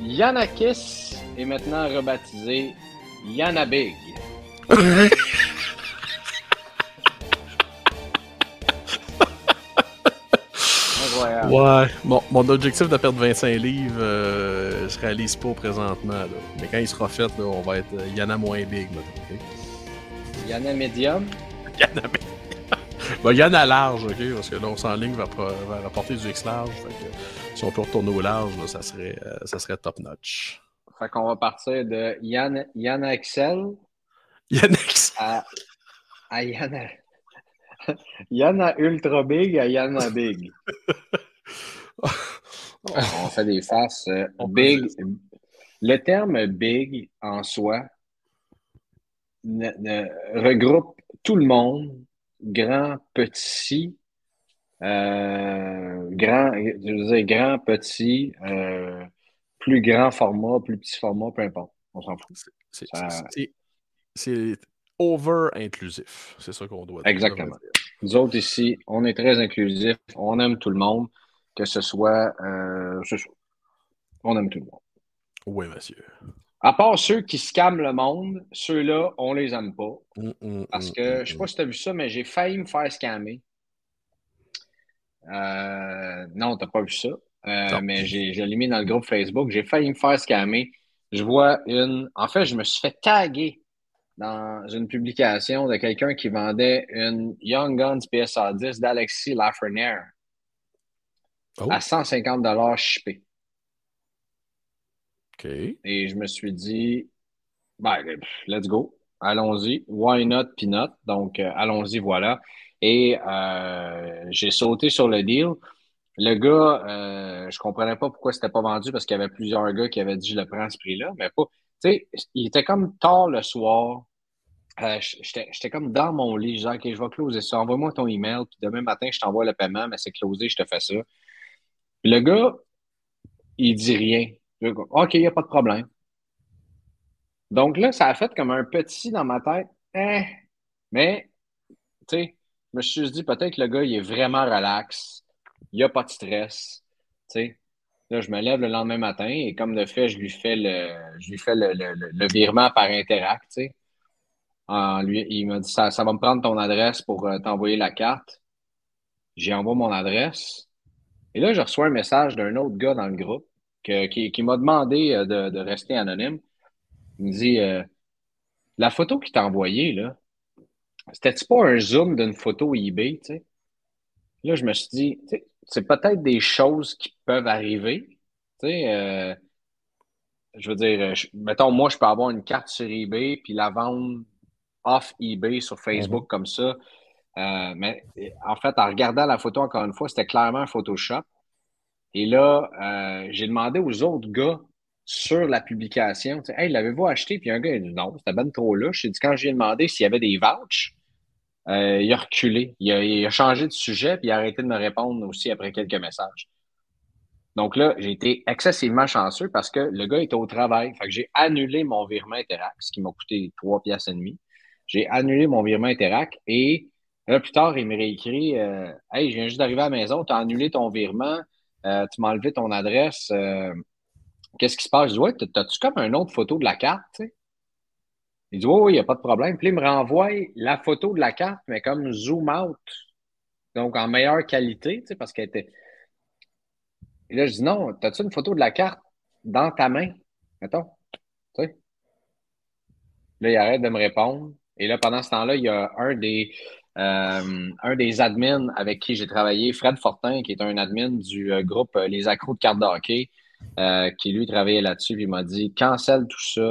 Yanakis est maintenant rebaptisé Yanabig. Incroyable. Ouais, mon, mon objectif de perdre 25 livres euh, se réalise pas présentement. Là. Mais quand il sera fait, là, on va être euh, Yana moins big. Là? Yana Medium. Yana, ben, Yana large, ok? Parce que là, on s'enligne vers, vers la portée du X large. Fait que, si on peut retourner au large, là, ça, serait, euh, ça serait top notch. Fait qu'on va partir de Yana, Yana Excel Yannick, à, à Yana. Yana Ultra Big à Yana Big. On fait des faces. euh, big. Le terme big en soi ne- ne- regroupe tout le monde, grand, petit, euh, grand, je veux dire, grand, petit, euh, plus grand format, plus petit format, peu importe. On s'en fout. c'est- Ça- over-inclusif. C'est ça qu'on doit dire. Exactement. Nous autres ici, on est très inclusifs, on aime tout le monde, que ce soit, euh, ce soit- on aime tout le monde. Oui, monsieur. À part ceux qui scamment le monde, ceux-là, on les aime pas. Mm, mm, Parce mm, que, mm, je sais pas si tu as vu ça, mais j'ai failli me faire scammer. Euh, non, t'as pas vu ça. Euh, mais je l'ai mis dans le groupe Facebook. J'ai failli me faire scammer. Je vois une. En fait, je me suis fait taguer dans une publication de quelqu'un qui vendait une Young Guns PSA 10 d'Alexis Lafrenière Oh. à 150 shippé. Et je me suis dit, ben, pff, let's go. Allons-y. Why not, peanut? Donc, euh, allons-y, voilà. Et euh, j'ai sauté sur le deal. Le gars, euh, je comprenais pas pourquoi c'était pas vendu parce qu'il y avait plusieurs gars qui avaient dit je le prends à ce prix-là, mais pas. Tu sais, il était comme tard le soir. Euh, j'étais comme dans mon lit. Je disais, OK, je vais closer ça. Envoie-moi ton email, puis demain matin, je t'envoie le paiement, mais c'est closé, je te fais ça. Le gars, il dit rien. OK, il n'y a pas de problème. Donc là, ça a fait comme un petit dans ma tête. Eh. Mais, tu sais, je me suis dit peut-être que le gars, il est vraiment relax. Il n'y a pas de stress. Tu sais. Là, je me lève le lendemain matin et comme de fait, je lui fais le, je lui fais le- le- le virement par Interact. Tu sais. En lui, il m'a dit ça, ça va me prendre ton adresse pour euh, t'envoyer la carte. J'y envoie mon adresse. Et là, je reçois un message d'un autre gars dans le groupe que- qui, qui m'a demandé euh, de, de rester anonyme. Il me dit euh, La photo qu'il t'a envoyée, là, c'était-tu pas un zoom d'une photo eBay, tu sais? Là, je me suis dit, c'est peut-être des choses qui peuvent arriver. Tu sais, euh, je veux dire, je- mettons, moi, je peux avoir une carte sur eBay puis la vendre off eBay sur Facebook comme ça. Euh, mais en fait, en regardant la photo encore une fois, c'était clairement un Photoshop. Et là, euh, j'ai demandé aux autres gars sur la publication, tu sais, hey, l'avez-vous acheté? Puis un gars, a dit non, c'était ben trop louche. J'ai dit, quand j'ai demandé s'il y avait des vouchs, euh, il a reculé. Il a, il a changé de sujet, puis il a arrêté de me répondre aussi après quelques messages. Donc là, j'ai été excessivement chanceux parce que le gars était au travail. Fait que j'ai annulé mon virement Interac, ce qui m'a coûté trois piastres et demi. J'ai annulé mon virement Interac et là, plus tard, il me réécrit euh, Hey, je viens juste d'arriver à la maison, tu as annulé ton virement, euh, tu m'as enlevé ton adresse. euh, Qu'est-ce qui se passe? Je dis Ouais, t'as-tu comme une autre photo de la carte? Il dit, oui, il n'y a pas de problème. Puis il me renvoie la photo de la carte, mais comme zoom out. Donc en meilleure qualité, parce qu'elle était. Et là, je dis, non, as-tu une photo de la carte dans ta main? Mettons. Là, il arrête de me répondre. Et là, pendant ce temps-là, il y a un des, euh, un des admins avec qui j'ai travaillé, Fred Fortin, qui est un admin du euh, groupe euh, Les Accros de cartes de hockey, qui lui travaillait là-dessus, il m'a dit cancelle tout ça.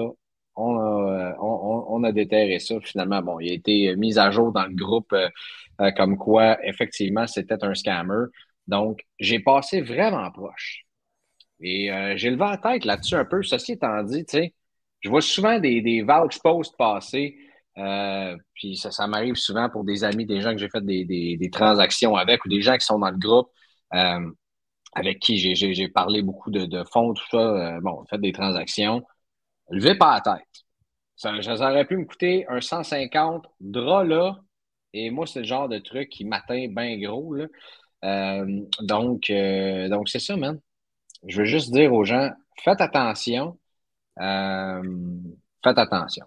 On a, on a déterré ça. Finalement, bon, il a été mis à jour dans le groupe comme quoi, effectivement, c'était un scammer. Donc, j'ai passé vraiment proche. Et j'ai levé la tête là-dessus un peu. Ceci étant dit, tu sais, je vois souvent des, des vouch posts passer euh, puis ça, ça m'arrive souvent pour des amis, des gens que j'ai fait des, des, des, transactions avec ou des gens qui sont dans le groupe euh, avec qui j'ai parlé beaucoup de, de fonds, tout ça. Euh, bon, fait des transactions. Levez pas la tête. Ça, ça, aurait pu me coûter un 150 drap là. Et moi, c'est le genre de truc qui m'atteint bien gros. Là. Euh, donc, euh, donc c'est ça, man. Je veux juste dire aux gens, faites attention. faites attention.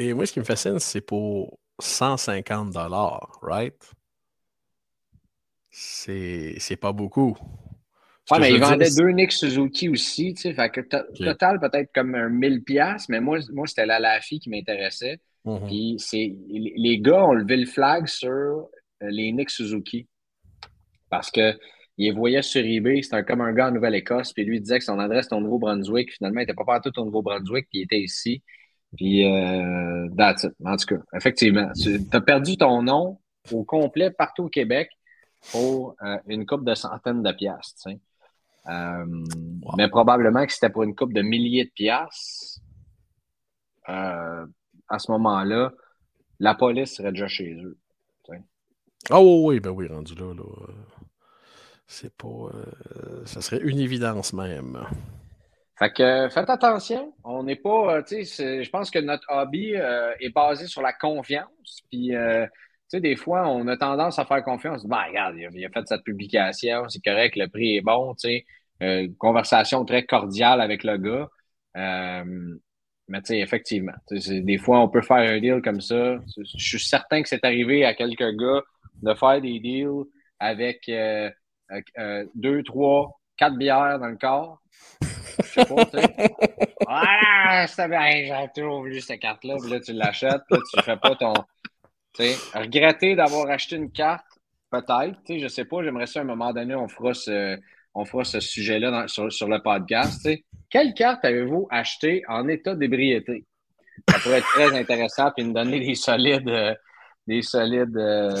Et moi, ce qui me fascine, c'est pour 150 dollars, right? C'est pas beaucoup. Ouais, mais il vendait deux Nick Suzuki aussi, tu sais, fait que total peut-être comme un 1000 pièces, mais moi, moi c'était la Lafi qui m'intéressait. Mm-hmm. Puis c'est les gars ont levé le flag sur euh, les Nick Suzuki parce que il voyait sur eBay, c'était comme un gars en Nouvelle-Écosse, puis lui il disait que son adresse était au Nouveau-Brunswick, finalement il n'était pas partout au Nouveau-Brunswick, puis il était ici. Puis, euh. En tout cas, effectivement, tu as perdu ton nom au complet partout au Québec pour euh, une coupe de centaines de piastres. Euh, Mais probablement que c'était pour une coupe de milliers de piastres. Euh, à ce moment-là, la police serait déjà chez eux. Ah oh, oui, ben oui, rendu là. là. C'est pas. Ça serait une évidence même. Fait que faites attention. On n'est pas, euh, tu sais, je pense que notre hobby euh, est basé sur la confiance. Puis, euh, tu sais, des fois, on a tendance à faire confiance. Ben, regarde, il a, fait cette publication, c'est correct, le prix est bon, tu sais. conversation très cordiale avec le gars. mais tu sais, effectivement, des fois, on peut faire un deal comme ça. Je suis certain que c'est arrivé à quelques gars de faire des deals avec deux, trois, quatre bières dans le corps je sais pas, tu sais. Ah, j'ai toujours voulu cette carte-là, puis là, tu l'achètes, là, tu fais pas ton. Tu sais, regretter d'avoir acheté une carte, peut-être, tu sais, je sais pas, j'aimerais ça à un moment donné, on fera ce, on fera ce sujet-là sur, sur, le podcast, tu sais. Quelle carte avez-vous acheté en état d'ébriété? Ça pourrait être très intéressant, puis nous donner des solides, euh, des solides euh,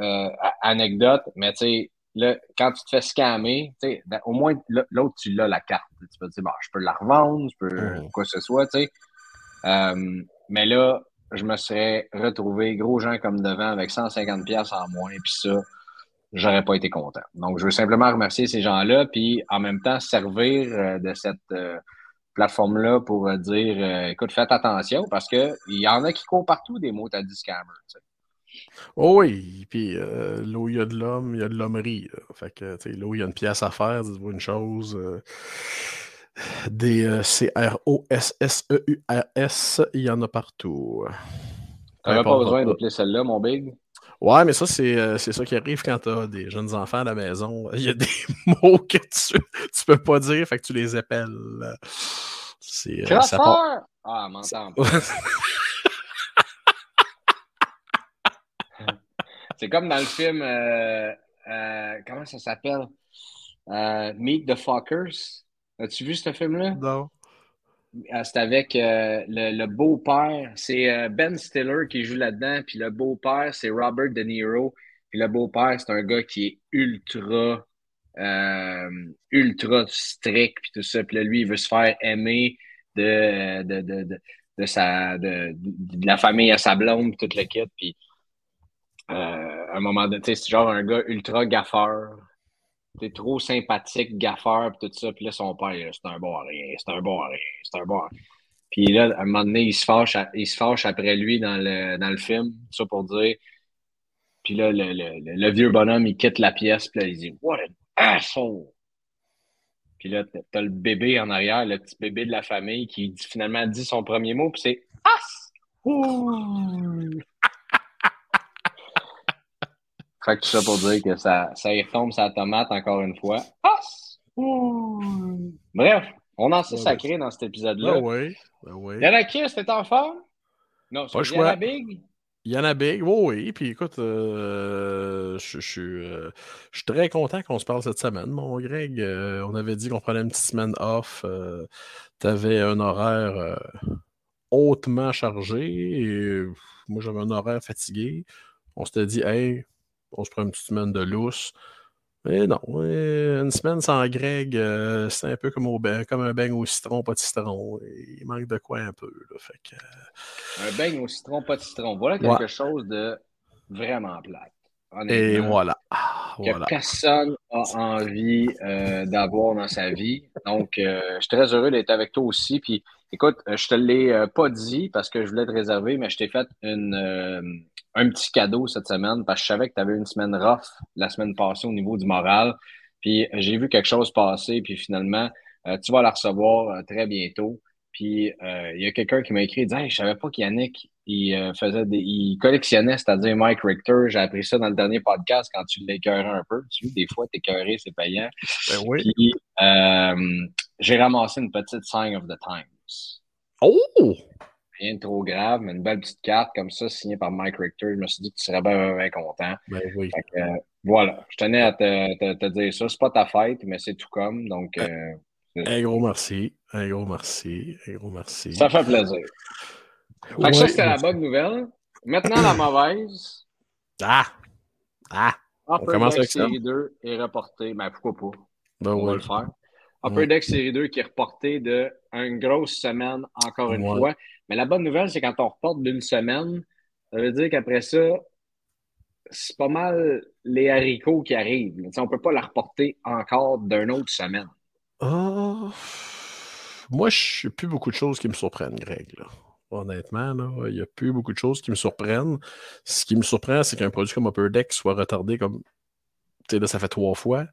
euh, anecdotes, mais tu sais, là, quand tu te fais scammer, ben, au moins, l'autre, tu l'as la carte. Tu peux te dire, bah, je peux la revendre, je peux mmh. quoi que ce soit, tu sais. Euh, mais là, je me serais retrouvé gros gens comme devant avec 150 pièces en moins, puis ça, j'aurais pas été content. Donc, je veux simplement remercier ces gens-là, puis en même temps servir euh, de cette euh, plateforme-là pour dire, écoute, faites attention parce que il y en a qui courent partout des mots à scammer. Oh oui, puis euh, là où il y a de l'homme, il y a de l'hommerie. Fait que, tu sais, là où il y a une pièce à faire, dites-vous une chose. Euh, des euh, C-R-O-S-S-E-U-R-S, il y en a partout. T'avais pas besoin d'appeler celle-là, mon big? Ouais, mais ça, c'est ça qui arrive quand t'as des jeunes enfants à la maison. Il y a des mots que tu, tu peux pas dire, fait que tu les appelles. C'est. ça part... Ah, m'entends. C'est comme dans le film, euh, euh, comment ça s'appelle? Euh, Meet the Fuckers. As-tu vu ce film-là? Non. C'est avec le, beau-père. C'est Ben Stiller qui joue là-dedans. Puis le beau-père, c'est Robert De Niro. Puis le beau-père, c'est un gars qui est ultra, ultra strict. Puis tout ça. Puis là, lui, il veut se faire aimer de, de, de, de, sa, de, la famille à sa blonde, toute le kit. Puis euh, un moment donné, c'est genre un gars ultra gaffeur. T'es trop sympathique, gaffeur, pis tout ça. Puis là, son père, c'est un bon rien, c'est un bon rien, c'est un bon rien. Puis là, à un moment donné, il se fâche, il se après lui dans le, dans le film, ça pour dire. Puis là, le, le, le, vieux bonhomme, il quitte la pièce, puis là, il dit What an asshole! Puis là, t'as le bébé en arrière, le petit bébé de la famille qui finalement dit son premier mot, puis c'est As! Fait que tout ça pour dire que ça, ça y retombe sa tomate encore une fois. As! Bref, on en sait sacré dans cet épisode-là. Ben oui, ben oui. Il y en a qui, c'était en forme? Non, c'est il y en choix. a Big? Il y en a big, oui, oui. Puis écoute, euh, je je suis euh, je suis très content qu'on se parle cette semaine, mon Greg. Euh, on avait dit qu'on prenait une petite semaine off. tu avais un horaire hautement chargé. Et moi, j'avais un horaire fatigué. On s'était dit, hey, on se prend une petite semaine de lousse. Mais non, euh, une semaine sans Greg, euh, c'est un peu comme, au ba- comme un beigne au citron, pas de citron. Il manque de quoi un peu. Là, fait que, euh, Un beigne au citron, pas de citron. Voilà quelque Ouais. chose de vraiment plate. et voilà. Ah, que voilà. personne a envie euh, d'avoir dans sa vie. Donc, euh, je suis très heureux d'être avec toi aussi. Puis, écoute, je te l'ai pas dit parce que je voulais te réserver, mais je t'ai fait une, un petit cadeau cette semaine parce que je savais que tu avais une semaine rough la semaine passée au niveau du moral. Puis, j'ai vu quelque chose passer, puis finalement, euh, tu vas la recevoir euh, très bientôt. Puis, euh, il y a quelqu'un qui m'a écrit, dit, hey, je savais pas qu'Yannick, il faisait des, il collectionnait, c'est-à-dire Mike Richter. J'ai appris ça dans le dernier podcast quand tu l'écœurais un peu. Tu vois, des fois, t'écœurer, c'est payant. Ben oui. Puis, j'ai ramassé une petite Sign of the Times. Oh! Rien de trop grave, mais une belle petite carte comme ça, signée par Mike Richter. Je me suis dit que tu serais bien, bien, bien content. Ben oui. Que, euh, voilà, je tenais à te, te, te dire ça. C'est pas ta fête, mais c'est tout comme. Donc, euh, Un gros merci. Un gros merci. Un gros merci. ça fait plaisir. Fait que ça, c'était la bonne nouvelle. Maintenant, la mauvaise. Ah! Ah! Upper commence Deck avec ça. série 2 est reporté. Ben, pourquoi pas? Ben On va le faire. Upper. Deck série 2 qui est reporté de une grosse semaine, encore une Ouais. fois. Mais la bonne nouvelle, c'est quand on reporte d'une semaine, ça veut dire qu'après ça, c'est pas mal les haricots qui arrivent. On peut pas la reporter encore d'une autre semaine. Ah, moi, je n'ai plus beaucoup de choses qui me surprennent, Greg. là. Honnêtement, il n'y a plus beaucoup de choses qui me surprennent. Ce qui me surprend, c'est qu'un produit comme Upper Deck soit retardé comme. Là, ça fait trois fois.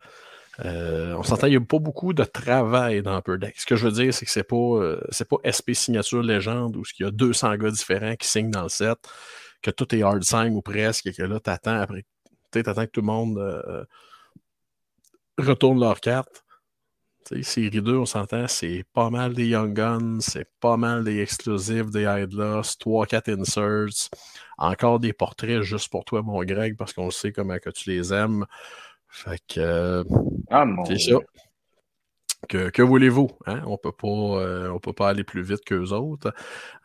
Euh, on s'entend, il n'y a pas beaucoup de travail dans Upper Deck. Ce que je veux dire, c'est que c'est pas, euh, pas SP Signature Légende où il y a 200 gars différents qui signent dans le set, que tout est hard sign ou presque, et que là, t'attends après. Tu sais, t'attends que tout le monde euh, retourne leur carte. Tu sais, série 2, on s'entend, c'est pas mal des Young Guns, c'est pas mal des exclusifs, des Idlos, 3-4 inserts, encore des portraits juste pour toi, mon Greg, parce qu'on sait comment que tu les aimes. Fait que euh, Ah c'est ça. Que, que voulez-vous? Hein? On euh, on peut pas aller plus vite qu'eux autres.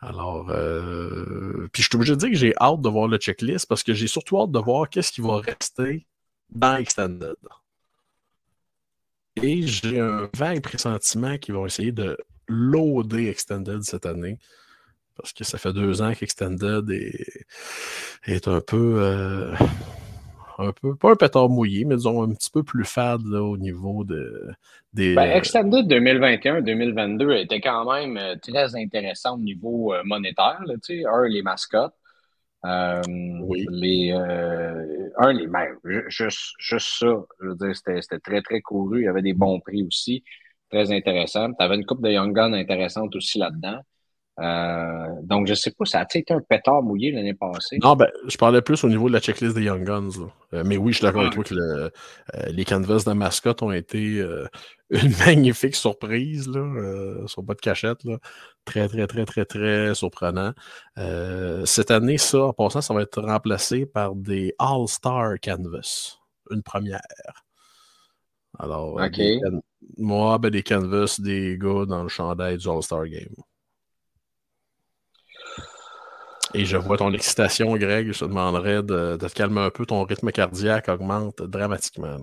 Alors, euh, puis je suis obligé de dire que j'ai hâte de voir le checklist parce que j'ai surtout hâte de voir qu'est-ce qui va rester dans Extended. Et j'ai un vague pressentiment qu'ils vont essayer de loader Extended cette année. Parce que ça fait deux ans qu'Extended est, est un peu, euh, un peu, pas un pétard mouillé, mais disons un petit peu plus fade là, au niveau de, des. Ben, Extended 2021-2022 était quand même euh, très intéressant au niveau euh, monétaire. Là, tu sais. un, les mascottes. Euh, Oui. les, euh, un, les ben, ju- juste, juste ça. Je veux dire, c'était c'était très, très couru. Il y avait des bons prix aussi. Très intéressant. Tu avais une coupe de Young Gun intéressante aussi là-dedans. Euh, donc, je sais pas, ça a été un pétard mouillé l'année passée. Non, ben, je parlais plus au niveau de la checklist des Young Guns. là. Euh, mais oui, je suis d'accord avec toi que le- euh, les canvas de mascotte ont été une magnifique surprise, là, sur pas de cachette. Là. Très, très, très, très, très surprenant. Cette année, ça, en passant, ça va être remplacé par des All-Star Canvas. Une première. Alors, des moi, ben, des canvas des gars dans le chandail du All-Star Game. Et je vois ton excitation, Greg. Je te demanderais de, te calmer un peu. Ton rythme cardiaque augmente dramatiquement.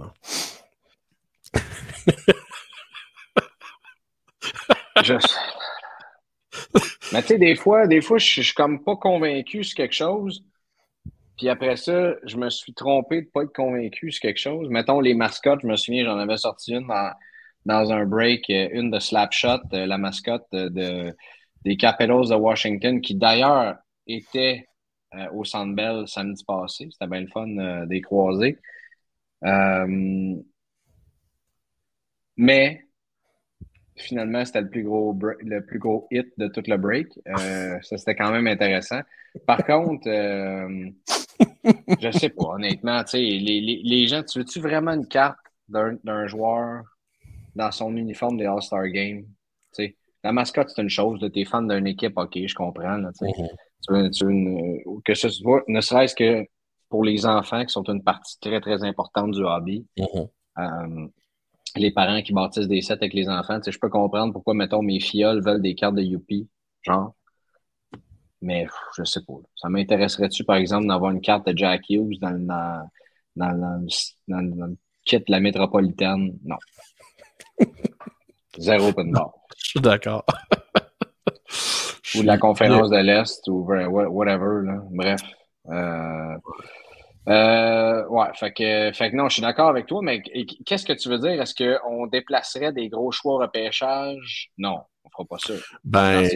Je- Mais tu sais, des fois, des fois, je suis- comme pas convaincu sur quelque chose. Puis après ça, je me suis trompé de pas être convaincu sur quelque chose. Mettons les mascottes, je me souviens, j'en avais sorti une dans, dans un break, euh, une de Slapshot, euh, la mascotte euh, de, des Capitals de Washington, qui d'ailleurs était euh, au Centre Bell samedi passé. C'était bien le fun euh, des croisés. Euh, mais finalement, c'était le plus gros le plus gros hit de tout le break. Ça, c'était quand même intéressant. Par contre, je sais pas, honnêtement, sais, les, les, gens, tu veux-tu vraiment une carte d'un joueur dans son uniforme des All-Star Games? la mascotte, c'est une chose. Tu es fan d'une équipe, OK, je comprends. Là, mm-hmm. Tu veux, tu veux que ce soit, ne serait-ce que pour les enfants qui sont une partie très, très importante du hobby. Mm-hmm. Euh, les parents qui bâtissent des sets avec les enfants, je peux comprendre pourquoi, mettons, mes fioles veulent des cartes de Youpi, genre. Mais je sais pas. Ça m'intéresserait-tu, par exemple, d'avoir une carte de Jack Hughes dans, dans, dans, dans le kit de la métropolitaine? Non. Zéro open bar. Je suis d'accord. ou de la conférence de l'Est, ou whatever. Là. Bref. Euh, euh, ouais, fait que, fait que non, je suis d'accord avec toi, mais qu'est-ce que tu veux dire? Est-ce qu'on déplacerait des gros choix au repêchage? Non, on fera pas ça. Ben,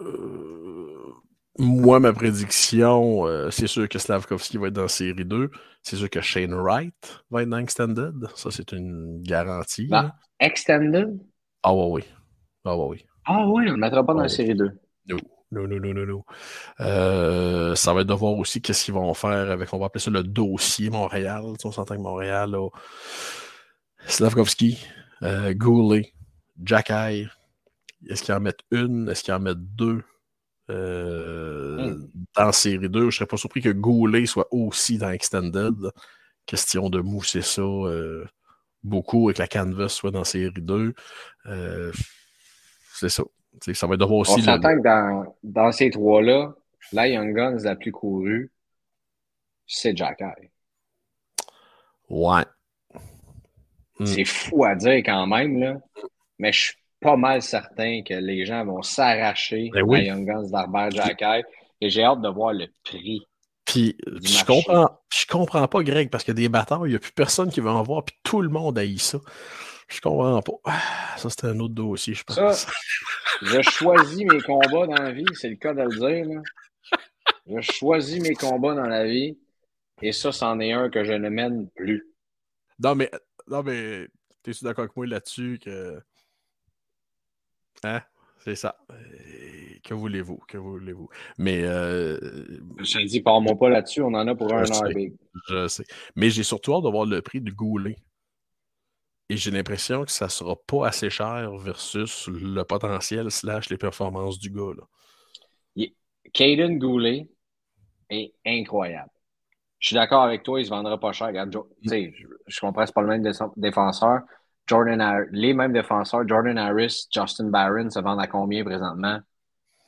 euh, moi, ma prédiction, euh, c'est sûr que Slavkovski va être dans série 2. C'est sûr que Shane Wright va être dans Extended. Ça, c'est une garantie. Bah, extended? Ah ouais, oui. Ah ouais, oui. Ah oui, on ne le mettra pas dans la ah série 2. Non. Non, non, non, non, non. Euh, ça va être de voir aussi qu'est-ce qu'ils vont faire avec, on va appeler ça le dossier Montréal. on s'entend que Montréal, là, Slavkovski, euh, Goulet, Jack est-ce qu'ils en mettent une? Est-ce qu'ils en mettent deux? Euh, hmm. Dans série 2, je ne serais pas surpris que Goulet soit aussi dans Extended. Question de mousser ça euh, beaucoup et que la canvas soit dans série 2. C'est ça. ça va être de aussi. On s'entend que dans, dans ces trois-là, la Young Guns la plus courue, c'est Jack Eye. Ouais. Hmm. C'est fou à dire quand même, là. Mais je suis pas mal certain que les gens vont s'arracher ben à Young Guns d'Arbert Jacky. Et j'ai hâte de voir le prix. Puis je comprends, je comprends pas, Greg, parce a des bâtards, il n'y a plus personne qui veut en voir, puis tout le monde haït ça. Je comprends pas. Ah, ça, c'était un autre dossier, je pense. Ça, je choisis mes combats dans la vie, c'est le cas de le dire. Je choisis mes combats dans la vie, et ça, c'en est un que je ne mène plus. Non, mais, non, mais, t'es-tu d'accord avec moi là-dessus que Hein? C'est ça. Que voulez-vous? Que voulez-vous? Mais. Euh... Je dis, parle-moi pas là-dessus, on en a pour un an. Je sais. Mais j'ai surtout hâte de voir le prix du goulet. Et j'ai l'impression que ça sera pas assez cher versus le potentiel slash les performances du gars. Là. Caden Goulet est incroyable. Je suis d'accord avec toi, il se vendra pas cher. Regarde, je, je comprends, c'est pas le même défenseur. Jordan les mêmes défenseurs, Jordan Harris, Justin Barron, se vendent à combien présentement?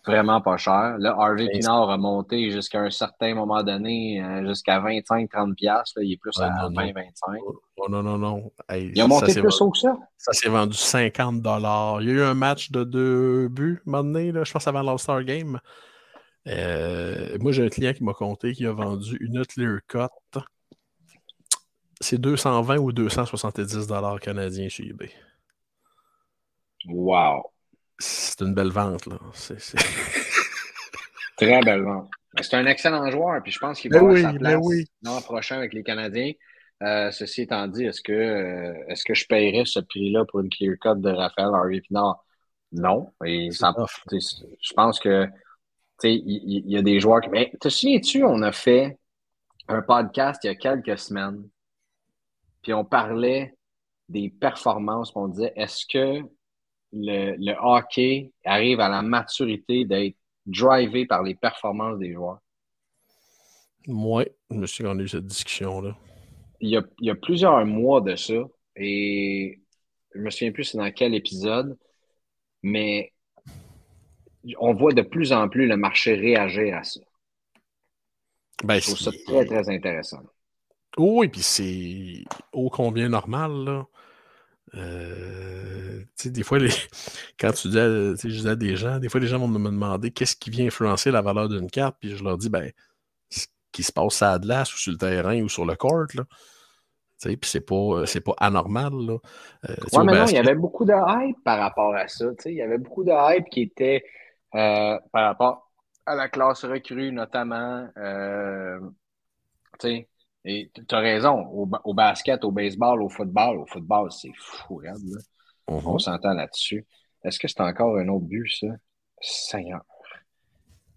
Vraiment pas cher. Là, Harvey Pinard a monté jusqu'à un certain moment donné, euh, jusqu'à 25-30$. Il est plus à 20-25$. non, non, non. il a monté plus haut que ça? Ça s'est vendu 50$. Il y a eu un match de deux buts, un moment donné, là, je pense avant l'All-Star Game. Euh, moi, j'ai un client qui m'a compté qui a vendu une clear cut c'est 220 ou 270 dollars canadiens chez eBay. Wow! C'est une belle vente, là. Très belle vente. C'est un excellent joueur, puis je pense qu'il va ben avoir sa ben place l'an prochain avec les Canadiens. Euh, ceci étant dit, est-ce que, euh, est-ce que je paierais ce prix-là pour une clear cut de Raphaël Harvey Pinard? Non. Et je pense que il y, a des joueurs qui. Mais te souviens-tu, on a fait un podcast il y a quelques semaines puis on parlait des performances, on disait est-ce que le, hockey arrive à la maturité d'être drivé par les performances des joueurs? Oui, je me suis rendu cette discussion-là. Il y, a, plusieurs mois de ça, et je me souviens plus c'est dans quel épisode, mais on voit de plus en plus le marché réagir à ça. Ben, je trouve ça très, très intéressant. Oui, puis c'est ô combien normal, là. Euh, des fois, les... quand tu dis, à, je dis à des gens, des fois, les gens vont me demander qu'est-ce qui vient influencer la valeur d'une carte, puis je leur dis, ben, ce qui se passe à Adlas ou sur le terrain ou sur le court, là. Puis c'est pas, c'est pas anormal. Là. Euh, ouais, mais non, il y avait beaucoup de hype par rapport à ça. Il y avait beaucoup de hype qui était euh, par rapport à la classe recrue, notamment. Euh, sais et tu as raison, au, basket, au baseball, au football, au football, c'est fou, regarde. On Mhm. s'entend là-dessus. Est-ce que c'est encore un autre but, ça? Seigneur.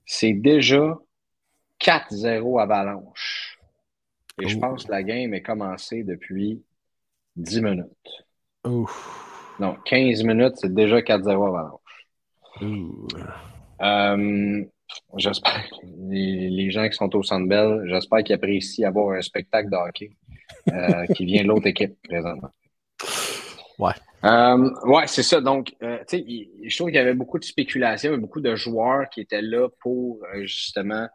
C'est déjà 4-0 Avalanche. Et je Oh. pense que la game est commencée depuis 10 minutes. Ouf. Non, 15 minutes, c'est déjà 4-0 Avalanche. Euh, j'espère, les, les gens qui sont au Centre Bell, j'espère qu'ils apprécient avoir un spectacle de hockey euh, qui vient de l'autre équipe présentement. Ouais. Euh, ouais, c'est ça. Donc, euh, tu sais, je trouve qu'il y avait beaucoup de spéculation et beaucoup de joueurs qui étaient là pour justement,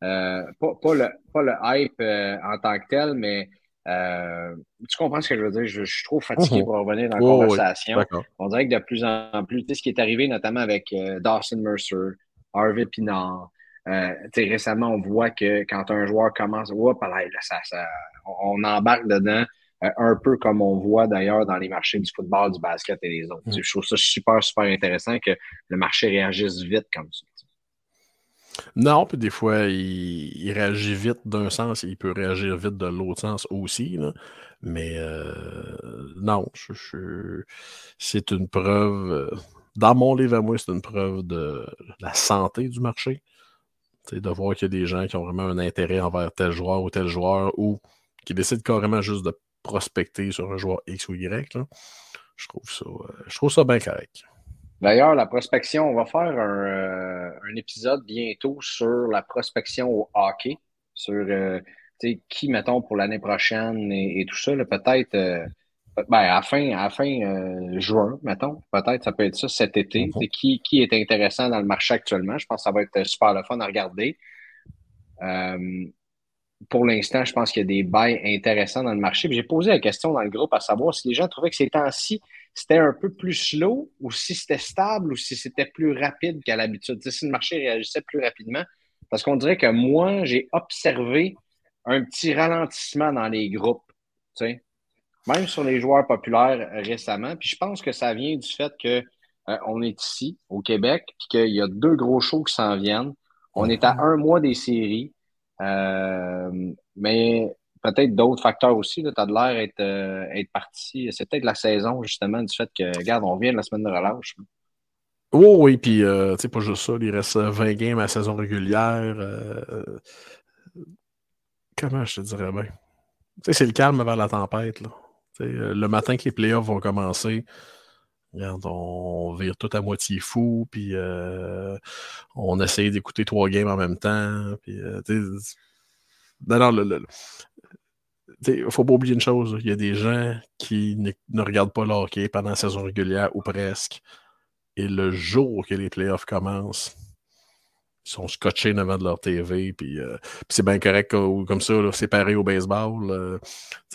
pas, pas, le, pas le hype en tant que tel, mais euh, tu comprends ce que je veux dire? Je, je suis trop fatigué Mhm. pour revenir dans la conversation. On dirait que de plus en plus, tu sais, ce qui est arrivé notamment avec euh, Dawson Mercer, Harvey Pinard, euh, récemment, on voit que quand un joueur commence, Oups, là, là, ça, ça, on embarque dedans, euh, un peu comme on voit d'ailleurs dans les marchés du football, du basket et les autres. Sais, Je trouve ça super, super intéressant que le marché réagisse vite comme ça. Non, puis des fois, il, il réagit vite d'un sens et il peut réagir vite de l'autre sens aussi. là. Mais euh, non, je- je- c'est une preuve. Dans mon livre à moi, c'est une preuve de la santé du marché. De voir qu'il y a des gens qui ont vraiment un intérêt envers tel joueur ou tel joueur ou qui décident carrément juste de prospecter sur un joueur X ou Y. là. Je trouve ça, euh, bien correct. D'ailleurs, la prospection, on va faire un, euh, épisode bientôt sur la prospection au hockey, sur euh, qui, mettons, pour l'année prochaine et, tout ça. Peut-être ben, à la fin, à la fin euh, juin, mettons, peut-être ça peut être ça cet été. Sais, Qui, qui est intéressant dans le marché actuellement? Je pense que ça va être super le fun à regarder. Euh, pour l'instant, je pense qu'il y a des bails intéressants dans le marché. J'ai posé la question dans le groupe à savoir si les gens trouvaient que ces temps-ci, c'était un peu plus slow ou si c'était stable ou si c'était plus rapide qu'à l'habitude. Si le marché réagissait plus rapidement. Parce qu'on dirait que moi, j'ai observé un petit ralentissement dans les groupes. Même sur les joueurs populaires récemment. Puis je pense que ça vient du fait que euh, on est ici, au Québec, puis qu'il y a deux gros shows qui s'en viennent. On est à un mois des séries. Euh, mais peut-être d'autres facteurs aussi. Tu as de l'air être, euh, être parti. C'est peut-être la saison, justement, du fait que, regarde, on vient de la semaine de relâche. Oh oui, puis tu sais, pas juste ça, il reste euh, 20 games à la saison régulière. comment je te dirais bien? Tu sais, c'est le calme avant la tempête. Là. Euh, le matin que les playoffs vont commencer, on vire tout à moitié fou, puis euh, on essaye d'écouter trois games en même temps. Puis, euh, faut pas oublier une chose, il y a des gens qui ne, regardent pas le pendant la saison régulière ou presque. Et le jour que les playoffs commencent, sont scotchés devant de leur TV. Puis, euh, puis c'est bien correct comme, ça, là, c'est pareil au baseball. euh,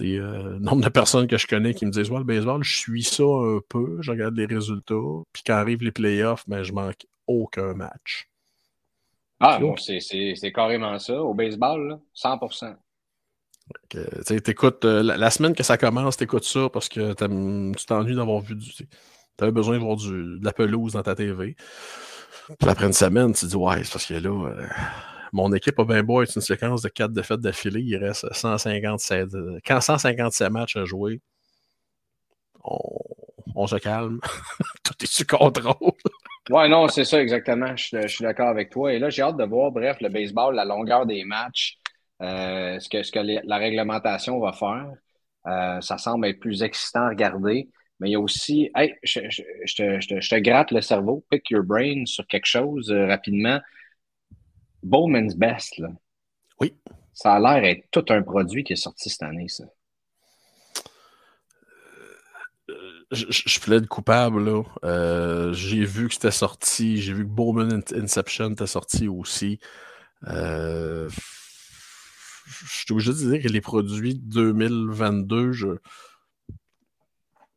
euh, nombre de personnes que je connais qui me disent Ouais, le baseball, je suis ça un peu, je regarde les résultats. Puis quand arrivent les playoffs, ben, je manque aucun match. Ah, bon, c'est carrément ça. Au baseball, là, 100 Que, tu sais, t'écoutes, euh, la, la semaine que ça commence, t'écoutes ça parce que tu t'ennuies d'avoir vu du. Tu avais besoin de voir du, de la pelouse dans ta TV. Après une semaine, tu dis Ouais, c'est parce que là, euh, mon équipe a bien beau être une séquence de quatre défaites d'affilée. Il reste 157, euh, quand 157 matchs à jouer. On, se calme. Tout est sous contrôle. Ouais, non, c'est ça exactement. Je, suis- d'accord avec toi. Et là, j'ai hâte de voir, bref, le baseball, la longueur des matchs, euh, ce que, la réglementation va faire. Euh, ça semble être plus excitant à regarder. Mais il y a aussi, hey, je, je- je te, je te- je te gratte le cerveau, pick your brain sur quelque chose euh, rapidement. Bowman's Best, là. Oui. Ça a l'air être tout un produit qui est sorti cette année, ça. je, je- plaide coupable, là. Euh, j'ai vu que c'était sorti. J'ai vu que Bowman In- Inception était sorti aussi. Euh, je suis obligé de dire que les produits 2022, je.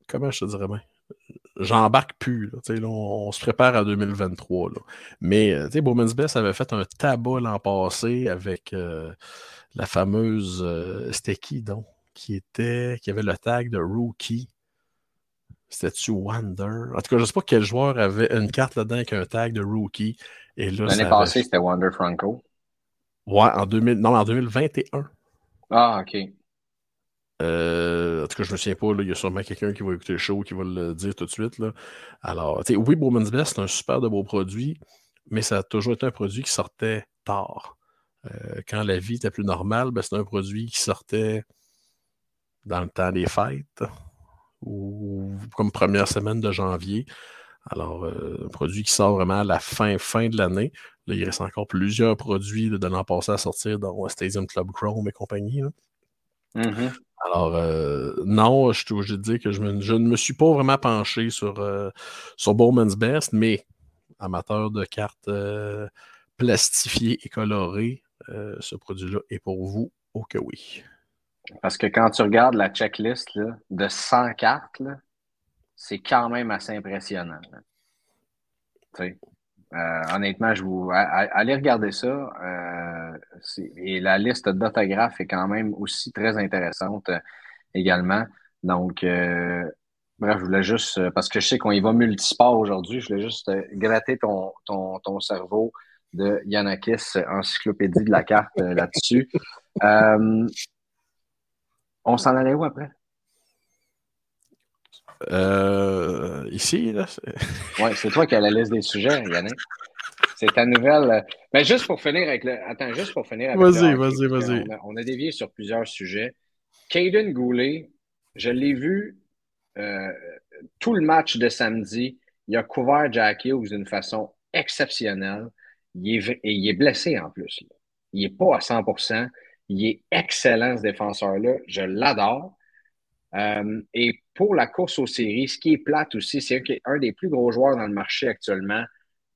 Comment je te dirais bien? J'embarque plus. Là, là, on, on se prépare à 2023. Là. Mais euh, tu sais, Bowman's Best avait fait un tabac l'an passé avec euh, la fameuse. euh, C'était qui donc? Qui était. Qui avait le tag de Rookie. C'était-tu Wonder? En tout cas, je ne sais pas quel joueur avait une carte là-dedans avec un tag de Rookie. Et là, ça L'année avait- passée, c'était Wander Franco. Ouais, en 2000... non, en 2021. Ah, OK. Euh, en tout cas, je me souviens pas, il y a sûrement quelqu'un qui va écouter le show qui va le dire tout de suite. Alors, oui, Bowman's Best, c'est un super de beau produit, mais ça a toujours été un produit qui sortait tard. Euh, quand la vie était plus normale, ben, c'était un produit qui sortait dans le temps des fêtes ou comme première semaine de janvier. Alors, euh, un produit qui sort vraiment à la fin, fin de l'année. Là, il reste encore plusieurs produits de l'an passé à sortir, dont Stadium Club Chrome et compagnie. Mm-hmm. Alors, euh, non, je suis obligé de dire que je, ne me suis pas vraiment penché sur, euh, sur Bowman's Best, mais amateur de cartes euh, plastifiées et colorées, ce produit-là est pour vous, au cas oui. Parce que quand tu regardes la checklist de 100 cartes, c'est quand même assez impressionnant. Honnêtement, je vous allez regarder ça. Euh, et la liste d'autographes est quand même aussi très intéressante euh, également. Donc, bref, je voulais juste, parce que je sais qu'on y va multisport aujourd'hui, je voulais juste gratter ton, ton, ton, cerveau de Yanakis, encyclopédie de la carte là-dessus. on s'en allait où après? Euh, ici, là. Oui, c'est toi qui as la liste des sujets, Yannick. C'est ta nouvelle. Euh, mais juste pour finir avec le. Attends, juste pour finir avec Vas-y, vas-y, vas-y. On, a dévié sur plusieurs sujets. Caden Goulet, je l'ai vu euh, tout le match de samedi. Il a couvert Jack Hughes d'une façon exceptionnelle. Il est, et il est blessé en plus. Il n'est pas à 100% Il est excellent, ce défenseur-là. Je l'adore. Euh, et pour la course aux séries, ce qui est plate aussi, c'est un des plus gros joueurs dans le marché actuellement,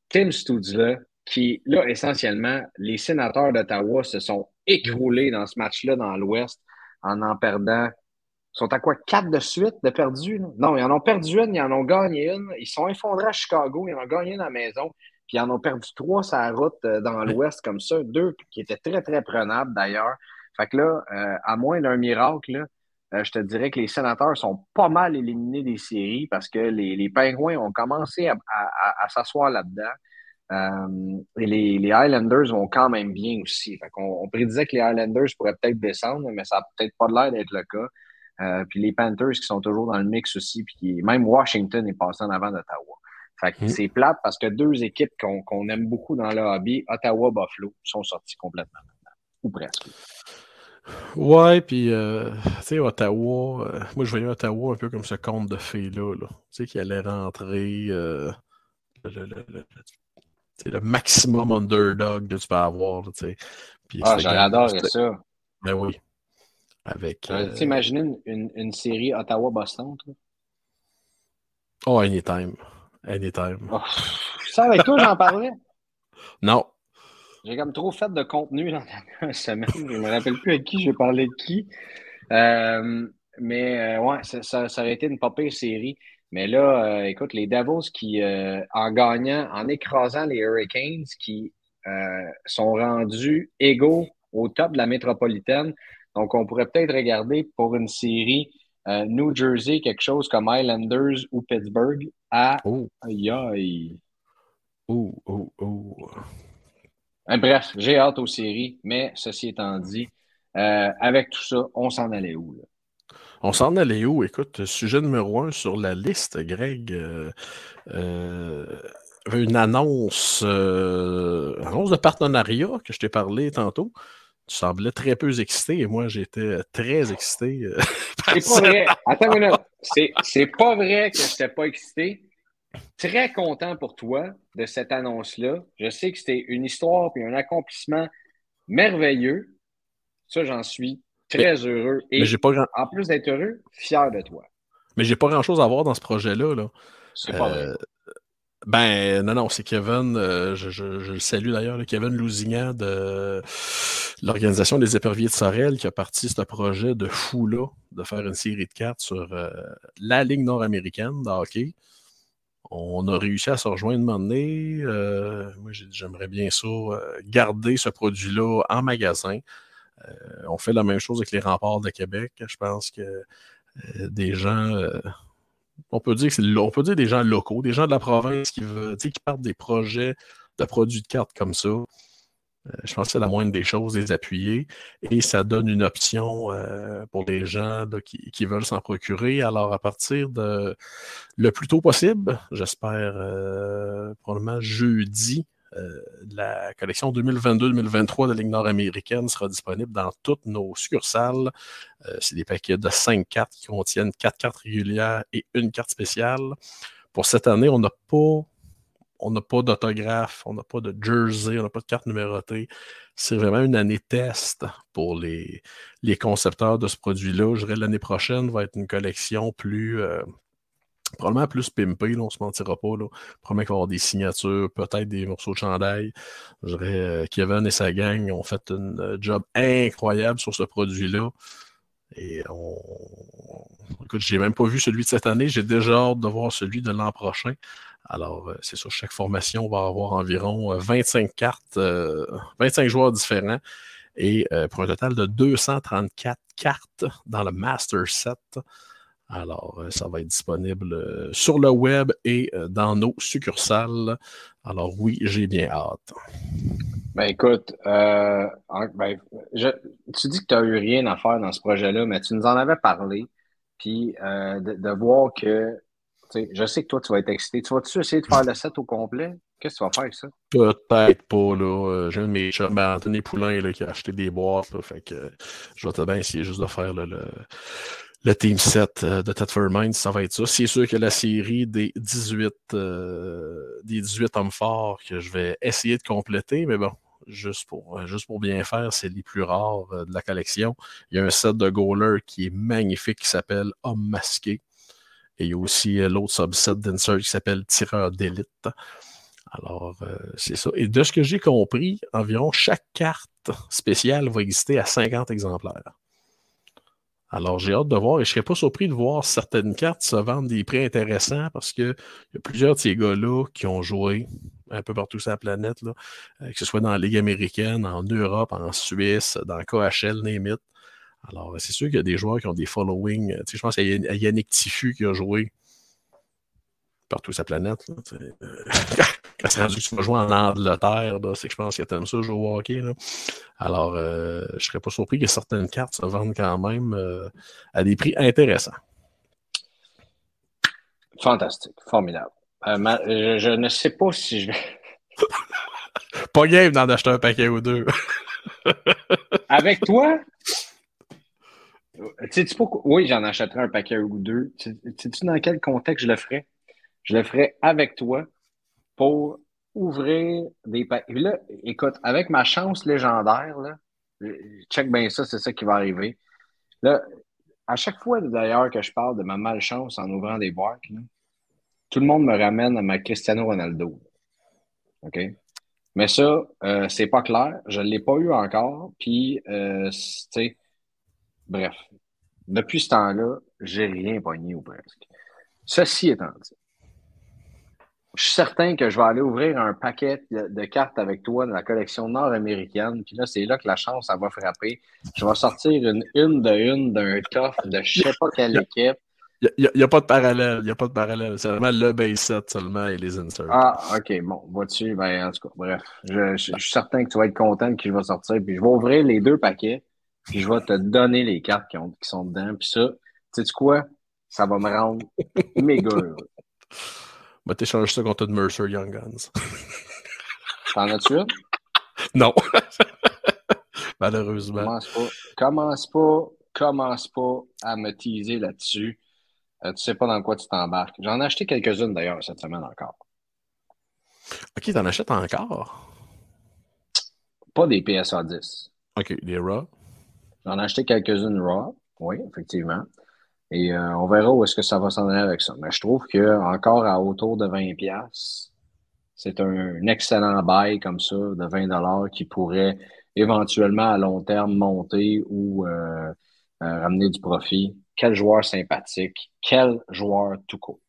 Tim Studzla, qui, là, essentiellement, les sénateurs d'Ottawa se sont écroulés dans ce match-là dans l'Ouest en en perdant. Ils sont à quoi? Quatre de suite de perdus? Non, ils en ont perdu une, ils en ont gagné une. Ils sont effondrés à Chicago, ils en ont gagné une à la maison, puis ils en ont perdu trois sur la route euh, dans l'Ouest comme ça. Deux qui étaient très, très prenables d'ailleurs. Fait que là, euh, à moins d'un miracle, là, euh, je te dirais que les sénateurs sont pas mal éliminés des séries parce que les, les Pingouins ont commencé à, s'asseoir là-dedans. Euh, et les, les, Highlanders vont quand même bien aussi. Fait on, on, prédisait que les Highlanders pourraient peut-être descendre, mais ça n'a peut-être pas l'air d'être le cas. Euh, puis les Panthers qui sont toujours dans le mix aussi, puis même Washington est passé en avant d'Ottawa. Fait que mm. c'est plate parce que deux équipes qu'on aime beaucoup dans le hobby, Ottawa, Buffalo, sont sortis complètement maintenant. Ou presque. Ouais, puis, euh, tu sais, Ottawa, euh, moi, je voyais Ottawa un peu comme ce conte de fées-là, tu sais, qui allait rentrer euh, le, le, le, le, maximum underdog que tu peux avoir, tu sais. Ah, j'adore ça. Ben oui. Avec. Tu imagines une, une, série Ottawa-Boston? Oh, anytime. Anytime. Oh, ça, avec toi, j'en parlais? Non. J'ai comme trop fait de contenu dans la semaine. Je ne me rappelle plus avec qui je parlais de qui. Euh, mais euh, ouais, ça, ça, aurait été une popée série. Mais là, euh, écoute, les Devils qui, en gagnant, en écrasant les Hurricanes, qui sont rendus égaux au top de la métropolitaine. Donc, on pourrait peut-être regarder pour une série New Jersey, quelque chose comme Islanders ou Pittsburgh à. Oh. Aïe aïe. Oh, oh, oh. Euh, bref, j'ai hâte aux séries, mais ceci étant dit, euh, avec tout ça, on s'en allait où? Là? On s'en allait où? Écoute, sujet numéro un sur la liste, Greg. Euh, une annonce, annonce de partenariat que je t'ai parlé tantôt. Tu semblais très peu excité et moi j'étais très excité. c'est pas vrai. Attends une minute. C'est pas vrai que je n'étais pas excité très content pour toi de cette annonce-là. Je sais que c'était une histoire et un accomplissement merveilleux. Ça, j'en suis très heureux. Et en plus d'être heureux, fier de toi. Mais j'ai pas grand-chose à voir dans ce projet-là. Là. C'est pas vrai. Euh, ben, non, non, c'est Kevin, euh, je, le salue d'ailleurs, Kevin Lousignan de l'Organisation des éperviers de Sorel qui a parti ce projet de fou-là, de faire une série de cartes sur euh, la Ligue nord-américaine de hockey on a réussi à se rejoindre un euh, moi, j'aimerais bien ça euh, garder ce produit-là en magasin. Euh, on fait la même chose avec les remparts de Québec. Je pense que des gens, on peut dire que c'est, on peut dire des gens locaux, des gens de la province qui veulent, qui partent des projets de produits de cartes comme ça. Euh, je pense que c'est la moindre des choses, les appuyer. Et ça donne une option euh, pour les gens qui, veulent s'en procurer. Alors, à partir de le plus tôt possible, j'espère euh, probablement jeudi, la collection 2022-2023 de Ligue nord-américaine sera disponible dans toutes nos succursales. c'est des paquets de 5 cartes qui contiennent 4 cartes régulières et une carte spéciale. Pour cette année, on n'a pas on n'a pas d'autographe, on n'a pas de jersey, on n'a pas de carte numérotée. C'est vraiment une année test pour les, concepteurs de ce produit-là. Je dirais l'année prochaine va être une collection plus. Euh, probablement plus pimpée, on ne se mentira pas. Là. Probablement qu'il va y avoir des signatures, peut-être des morceaux de chandail. Je dirais euh, Kevin et sa gang ont fait un euh, job incroyable sur ce produit-là. Et on. Écoute, j'ai même pas vu celui de cette année. J'ai déjà hâte de voir celui de l'an prochain. Alors, euh, c'est sûr, chaque formation va avoir environ 25 euh, cartes, 25 euh, joueurs différents, et pour un total de 234 cartes dans le Master Set. Alors, ça va être disponible sur le web et dans nos succursales. Alors, oui, j'ai bien hâte. Ben écoute, ben, tu dis que tu n'as eu rien à faire dans ce projet-là, mais tu nous en avais parlé. Puis de, voir que je sais que toi, tu vas être excité. Tu vas-tu essayer de faire le set au complet? Qu'est-ce que tu vas faire avec ça? Peut-être pas, là. Euh, j'ai un de mes chums, ben, Anthony Poulain, là, qui a acheté des boîtes, fait que je vais bien essayer juste de faire le, le, team set euh, de Ted Mind, ça va être ça. C'est sûr que la série des 18, euh, des 18 hommes forts que je vais essayer de compléter, mais bon, juste pour, juste pour bien faire, c'est les plus rares de la collection. Il y a un set de goalers qui est magnifique qui s'appelle Homme masqué. Et il y a aussi euh, l'autre subset d'insert qui s'appelle tireur d'élite. Alors, euh, c'est ça. Et de ce que j'ai compris, environ chaque carte spéciale va exister à 50 exemplaires. Alors, j'ai hâte de voir et je ne serais pas surpris de voir certaines cartes se vendre des prix intéressants parce qu'il y a plusieurs de ces gars-là qui ont joué un peu partout sur la planète, euh, que ce soit dans la Ligue américaine, en Europe, en Suisse, dans KHL, Némit. Alors, c'est sûr qu'il y a des joueurs qui ont des followings. Tu sais, je pense qu'il y a Yannick Tiffu qui a joué partout sa planète. Quand c'est rendu que tu vas jouer en Angleterre, c'est que je pense qu'il y a ça jouer au hockey. Alors, euh, je ne serais pas surpris que certaines cartes se vendent quand même euh, à des prix intéressants. Fantastique, formidable. Euh, je, ne sais pas si je vais. pas game d'en acheter un paquet ou deux. Avec toi? Sais-tu Oui, j'en achèterai un paquet ou deux. Sais-tu dans quel contexte je le ferais? Je le ferais avec toi pour ouvrir des paquets. Là, écoute, avec ma chance légendaire, là, check bien ça, c'est ça qui va arriver. Là, à chaque fois d'ailleurs que je parle de ma malchance en ouvrant des boîtes, tout le monde me ramène à ma Cristiano Ronaldo. OK? Mais ça, euh, c'est pas clair. Je ne l'ai pas eu encore. Puis, euh, tu sais, Bref, depuis ce temps-là, j'ai rien pogné ou presque. Ceci étant dit, je suis certain que je vais aller ouvrir un paquet de, cartes avec toi de la collection nord-américaine. Puis là, c'est là que la chance, ça va frapper. Je vais sortir une une de une d'un coffre de je sais pas quelle équipe. Il n'y a, pas de parallèle. Il n'y a pas de parallèle. C'est vraiment le base set seulement et les inserts. Ah, OK. Bon, vois-tu? Ben, en tout cas, bref. Je, je, suis certain que tu vas être content que je vais sortir. Puis je vais ouvrir les deux paquets puis je vais te donner les cartes qui, ont, qui sont dedans. Puis ça, tu sais quoi? Ça va me rendre méga heureux. Va t'échanger ça contre de Mercer Young Guns. T'en as-tu une? Non. Malheureusement. Commence pas, commence pas, commence pas à me teaser là-dessus. Euh, tu sais pas dans quoi tu t'embarques. J'en ai acheté quelques-unes d'ailleurs cette semaine encore. Ok, t'en achètes encore? Pas des PSA 10. Ok, des RAW? J'en ai acheté quelques-unes Raw, oui, effectivement. Et euh, on verra où est-ce que ça va s'en aller avec ça. Mais je trouve que encore à autour de 20$, c'est un excellent bail comme ça de 20$ qui pourrait éventuellement à long terme monter ou euh, euh, ramener du profit. Quel joueur sympathique, quel joueur tout court.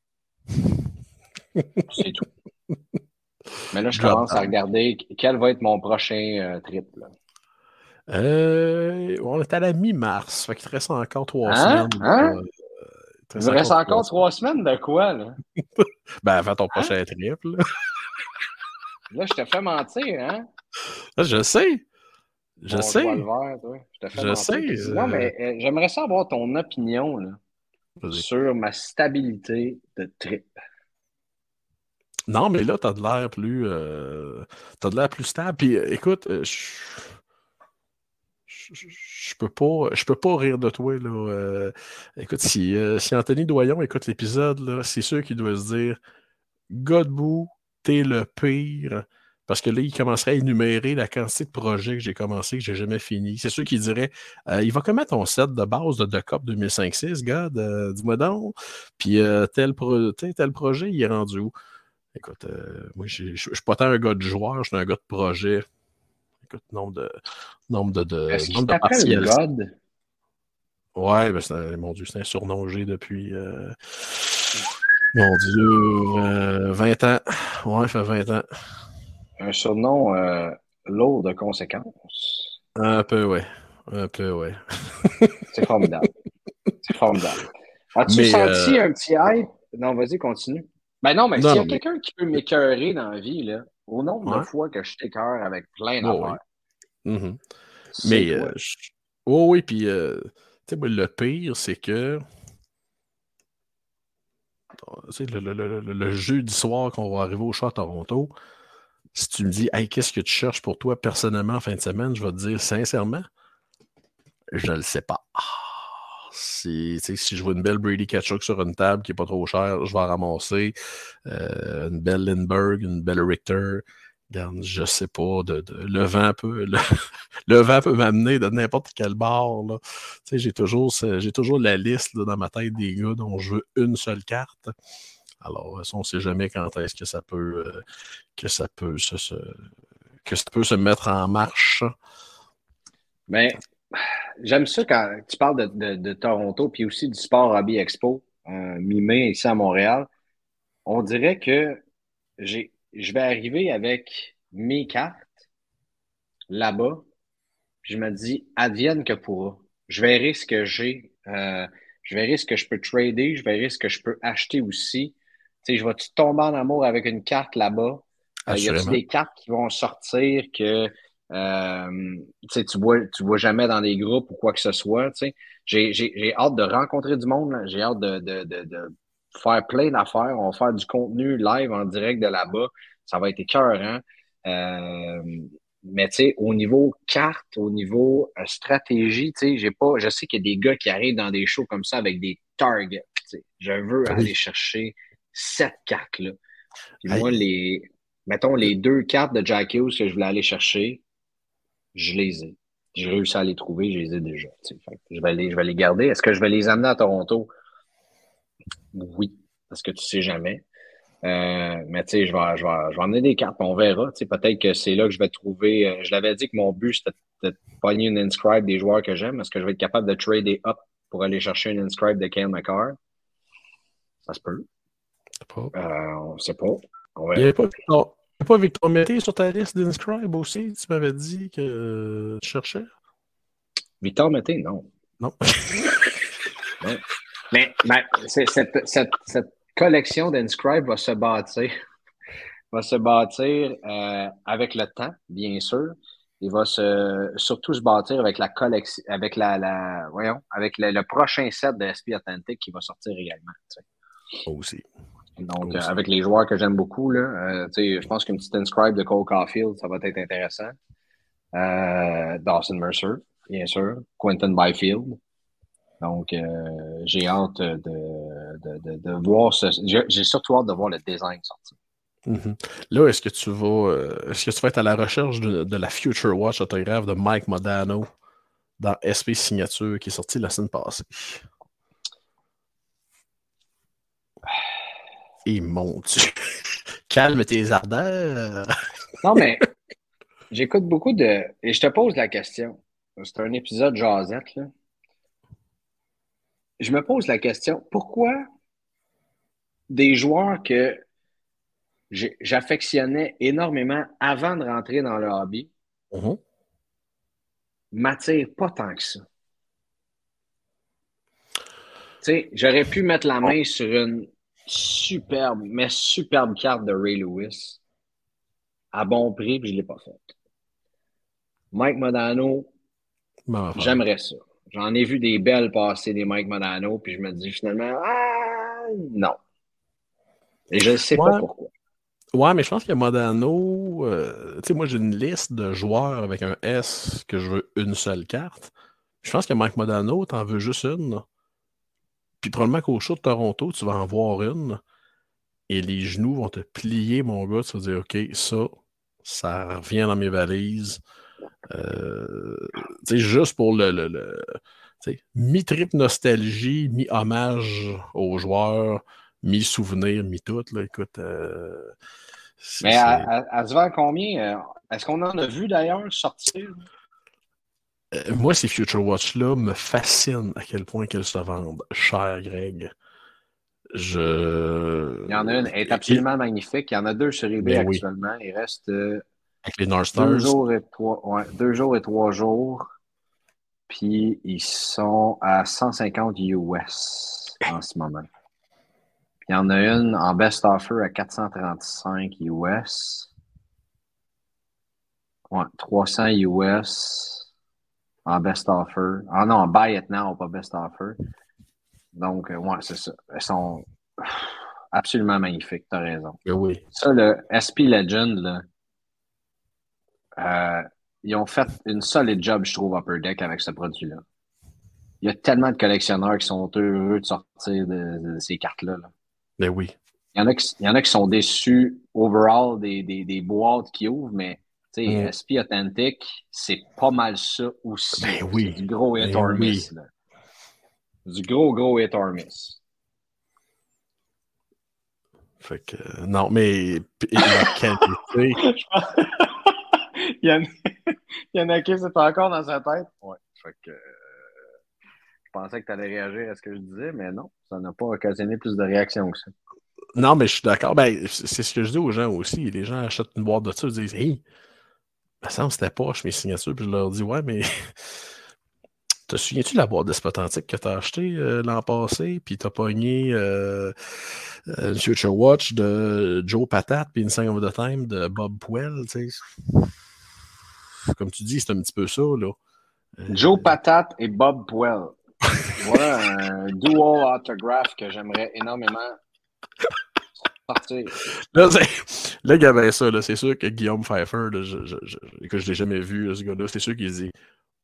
c'est tout. Mais là, je commence à regarder quel va être mon prochain trip. Là. Euh, on est à la mi-mars. Fait qu'il te reste encore trois hein? semaines. Hein? Euh, il me reste encore trois semaines de quoi, là? ben, avant ton hein? prochain trip, là. là, je te fais mentir, hein? Ah, je sais. Je Bon, sais. le toi. Je, te fais Je mentir. sais, euh, Non, mais euh, j'aimerais savoir ton opinion là, sur ma stabilité de trip. Non, mais là, t'as de l'air plus. t'as de l'air plus stable. Puis écoute, je. Je, peux pas, je peux pas rire de toi. Là. euh, écoute, si, euh, si Anthony Doyon écoute l'épisode, c'est sûr qu'il doit se dire Godbout, t'es le pire. Parce que là, il commencerait à énumérer la quantité de projets que j'ai commencé, que j'ai jamais fini. C'est sûr qu'il dirait euh, Il va comment ton set de base de The Cup 2005-6, God Dis-moi donc. Puis tel, pro- tel, projet, il est rendu où? Écoute, moi, je je suis pas tant un gars de joueur, je suis un gars de projet. Écoute, nombre de. Nombre de. de Est-ce qu'il nombre de t'appelle partiels. God? Ouais, ben c'est un- mon Dieu, c'est un surnom que j'ai depuis. euh, Mon Dieu, euh, 20 ans. Ouais, ça fait 20 ans. Un surnom euh, lourd de conséquences. Un peu, ouais. Un peu, ouais. C'est formidable. C'est formidable. As-tu senti euh, un petit hype? Non, vas-y, continue. Ben non, mais s'il y a mais- quelqu'un qui peut m'écœurer dans la vie, là, au nombre de Ouais. fois que je t'écœure avec plein Oh, d'affaires, Mhm. Mais, euh, je- oh, oui, puis, euh, tu sais, moi, le pire, c'est que. Tu sais, le, le, le, le- le jeudi soir qu'on va arriver au chat à Toronto, si tu me dis, hey, qu'est-ce que tu cherches pour toi personnellement en fin de semaine, je vais te dire sincèrement, je le sais pas. Ah, si, si je vois une belle Brady Ketchuk sur une table qui n'est pas trop chère, je vais en ramasser. Euh, une belle Lindbergh, une belle Richter. Regarde, je sais pas, le vent peut, le, le vent peut m'amener de n'importe quel sais, j'ai toujours, toujours la liste dans ma tête des gars dont je veux une seule carte. Alors, ça, on ne sait jamais quand est-ce que ça peut, euh, que ça peut se, que ça peut se mettre en marche. Mais j'aime ça quand tu parles de, de- de Toronto, puis aussi du Sport Hobby Expo, euh, mi-mai ici à Montréal. On dirait que j'ai, je vais arriver avec mes cartes là-bas, puis je me dis, advienne que pourra. Je verrai ce que j'ai, euh, je verrai ce que je peux trader, je verrai ce que je peux acheter aussi. Tu sais, je vais-tu tomber en amour avec une carte là-bas? Euh, y Assurément. des cartes qui vont sortir que euh, tu sais, tu vois, tu vois jamais dans des groupes ou quoi que ce soit. tu sais. J'ai, j'ai, j'ai hâte de rencontrer du monde. là. J'ai hâte de, de, de, de faire plein d'affaires. On va faire du contenu live en direct de là-bas. Ça va être écœurant. Euh, mais tu sais, au niveau carte, au niveau euh, stratégie, tu sais, j'ai pas. Je sais qu'il y a des gars qui arrivent dans des shows comme ça avec des targets. Je veux Oui. aller chercher cette carte-là. Puis moi, les. Mettons les deux cartes de Jack Hughes que je voulais aller chercher, je les ai. J'ai réussi à les trouver, je les ai déjà. Fait que je, vais les, je vais les garder. Est-ce que je vais les amener à Toronto? Oui, parce que tu sais jamais. Euh, mais tu sais, je vais, je, vais, je vais emmener des cartes, on verra. Peut-être que c'est là que je vais trouver. euh, je l'avais dit que mon but, c'était de pogner une inscribe des joueurs que j'aime. Est-ce que je vais être capable de trader up pour aller chercher une inscribe de Kyle McCarr? Ça se peut. Euh, on sait pas. On Il n'y avait pas Pas Victor Mété sur ta liste d'Inscribe aussi? Tu m'avais dit que euh, tu cherchais? Victor Mété, non. Non. Mais ben, c'est- cette, cette, cette collection d'Inscribe va se bâtir, va se bâtir euh, avec le temps, bien sûr. Il va se, surtout se bâtir avec la collection, avec la, la voyons, avec le, le prochain set de SP Authentic qui va sortir également. tu sais. Aussi. Donc, euh, avec les joueurs que j'aime beaucoup, là, euh, je pense qu'une petite inscribe de Cole Caulfield, ça va être intéressant. Euh, Dawson Mercer, bien sûr. Quentin Byfield. Donc, euh, j'ai hâte de, de, de, de voir ce. J'ai surtout hâte de voir le design sortir. Mhm. Là, est-ce que tu vas est-ce que tu vas être à la recherche de, de la Future Watch autographe de Mike Modano dans SP Signature qui est sorti la semaine passée? Et mon Dieu! Calme tes ardeurs! Non, mais j'écoute beaucoup de. Et je te pose la question. C'est un épisode jasette, là. Je me pose la question, pourquoi des joueurs que j'affectionnais énormément avant de rentrer dans le hobby Mhm. m'attirent pas tant que ça? Tu sais, j'aurais pu mettre la main sur une superbe, mais superbe carte de Ray Lewis à bon prix, puis je l'ai pas faite. Mike Modano, j'aimerais ça. J'en ai vu des belles passer des Mike Modano, puis je me dis finalement, ah, non. Et je ne sais pas pourquoi. Ouais, mais je pense que Modano, euh, tu sais, moi j'ai une liste de joueurs avec un S que je veux une seule carte. Je pense que Mike Modano, t'en veux juste une. Puis probablement qu'au show de Toronto, tu vas en voir une. Et les genoux vont te plier, mon gars. Tu vas dire, OK, ça, ça revient dans mes valises. Euh, tu sais, juste pour le, le, mi-trip nostalgie, mi-hommage aux joueurs, mi-souvenir, mi-tout. Écoute. Euh, Mais à, à, vend combien euh, Est-ce qu'on en a vu d'ailleurs sortir? Euh, moi, ces Future Watch-là me fascinent à quel point qu'elles se vendent cher, Greg. Je... Il y en a une, elle est absolument magnifique. Il y en a deux sur eBay ben actuellement. Il reste euh, Avec les North Stars. Deux, jours et trois, ouais, deux jours et trois jours. Puis ils sont à 150 US en ce moment. Il y en a une en best offer à 435 US. Ouais, 300 US en best offer. Ah non, buy it now, pas best offer. Donc, euh, ouais, c'est ça. Elles sont absolument magnifiques, t'as raison. Ben oui. Ça, le SP Legend, là, euh, ils ont fait une solide job, je trouve, Upper Deck avec ce produit-là. Il y a tellement de collectionneurs qui sont heureux de sortir de, ces cartes-là. Là. Ben oui. Il y, en a qui, il y en a qui sont déçus overall des, des, des boîtes qui ouvrent, mais sais, mm. SP Authentic, c'est pas mal ça aussi. Ben oui. Du gros hit or miss. Du gros, gros hit or miss. Fait que, non, mais la qualité. il, y en, il y en a qui c'est encore dans sa tête. Ouais. Fait que, je pensais que tu allais réagir à ce que je disais, mais non, ça n'a pas occasionné plus de réactions que ça. Non, mais je suis d'accord. Ben, c'est ce que je dis aux gens aussi. Les gens achètent une boîte de ça, ils disent Hey, me semble c'était poche mes signatures, puis je leur dis Ouais, mais te souviens-tu de la boîte d'Espot Antique que tu as acheté euh, l'an passé, puis tu as pogné euh, une Future Watch de Joe Patat, puis une Sing of the Time de Bob Puel, tu sais? Comme tu dis, c'est un petit peu ça, là. Euh, Joe Patat et Bob Puel. voilà un dual autograph que j'aimerais énormément Là, là ça, c'est sûr que Guillaume Pfeiffer, je, je, je, que je l'ai jamais vu, ce gars-là, c'est sûr qu'il dit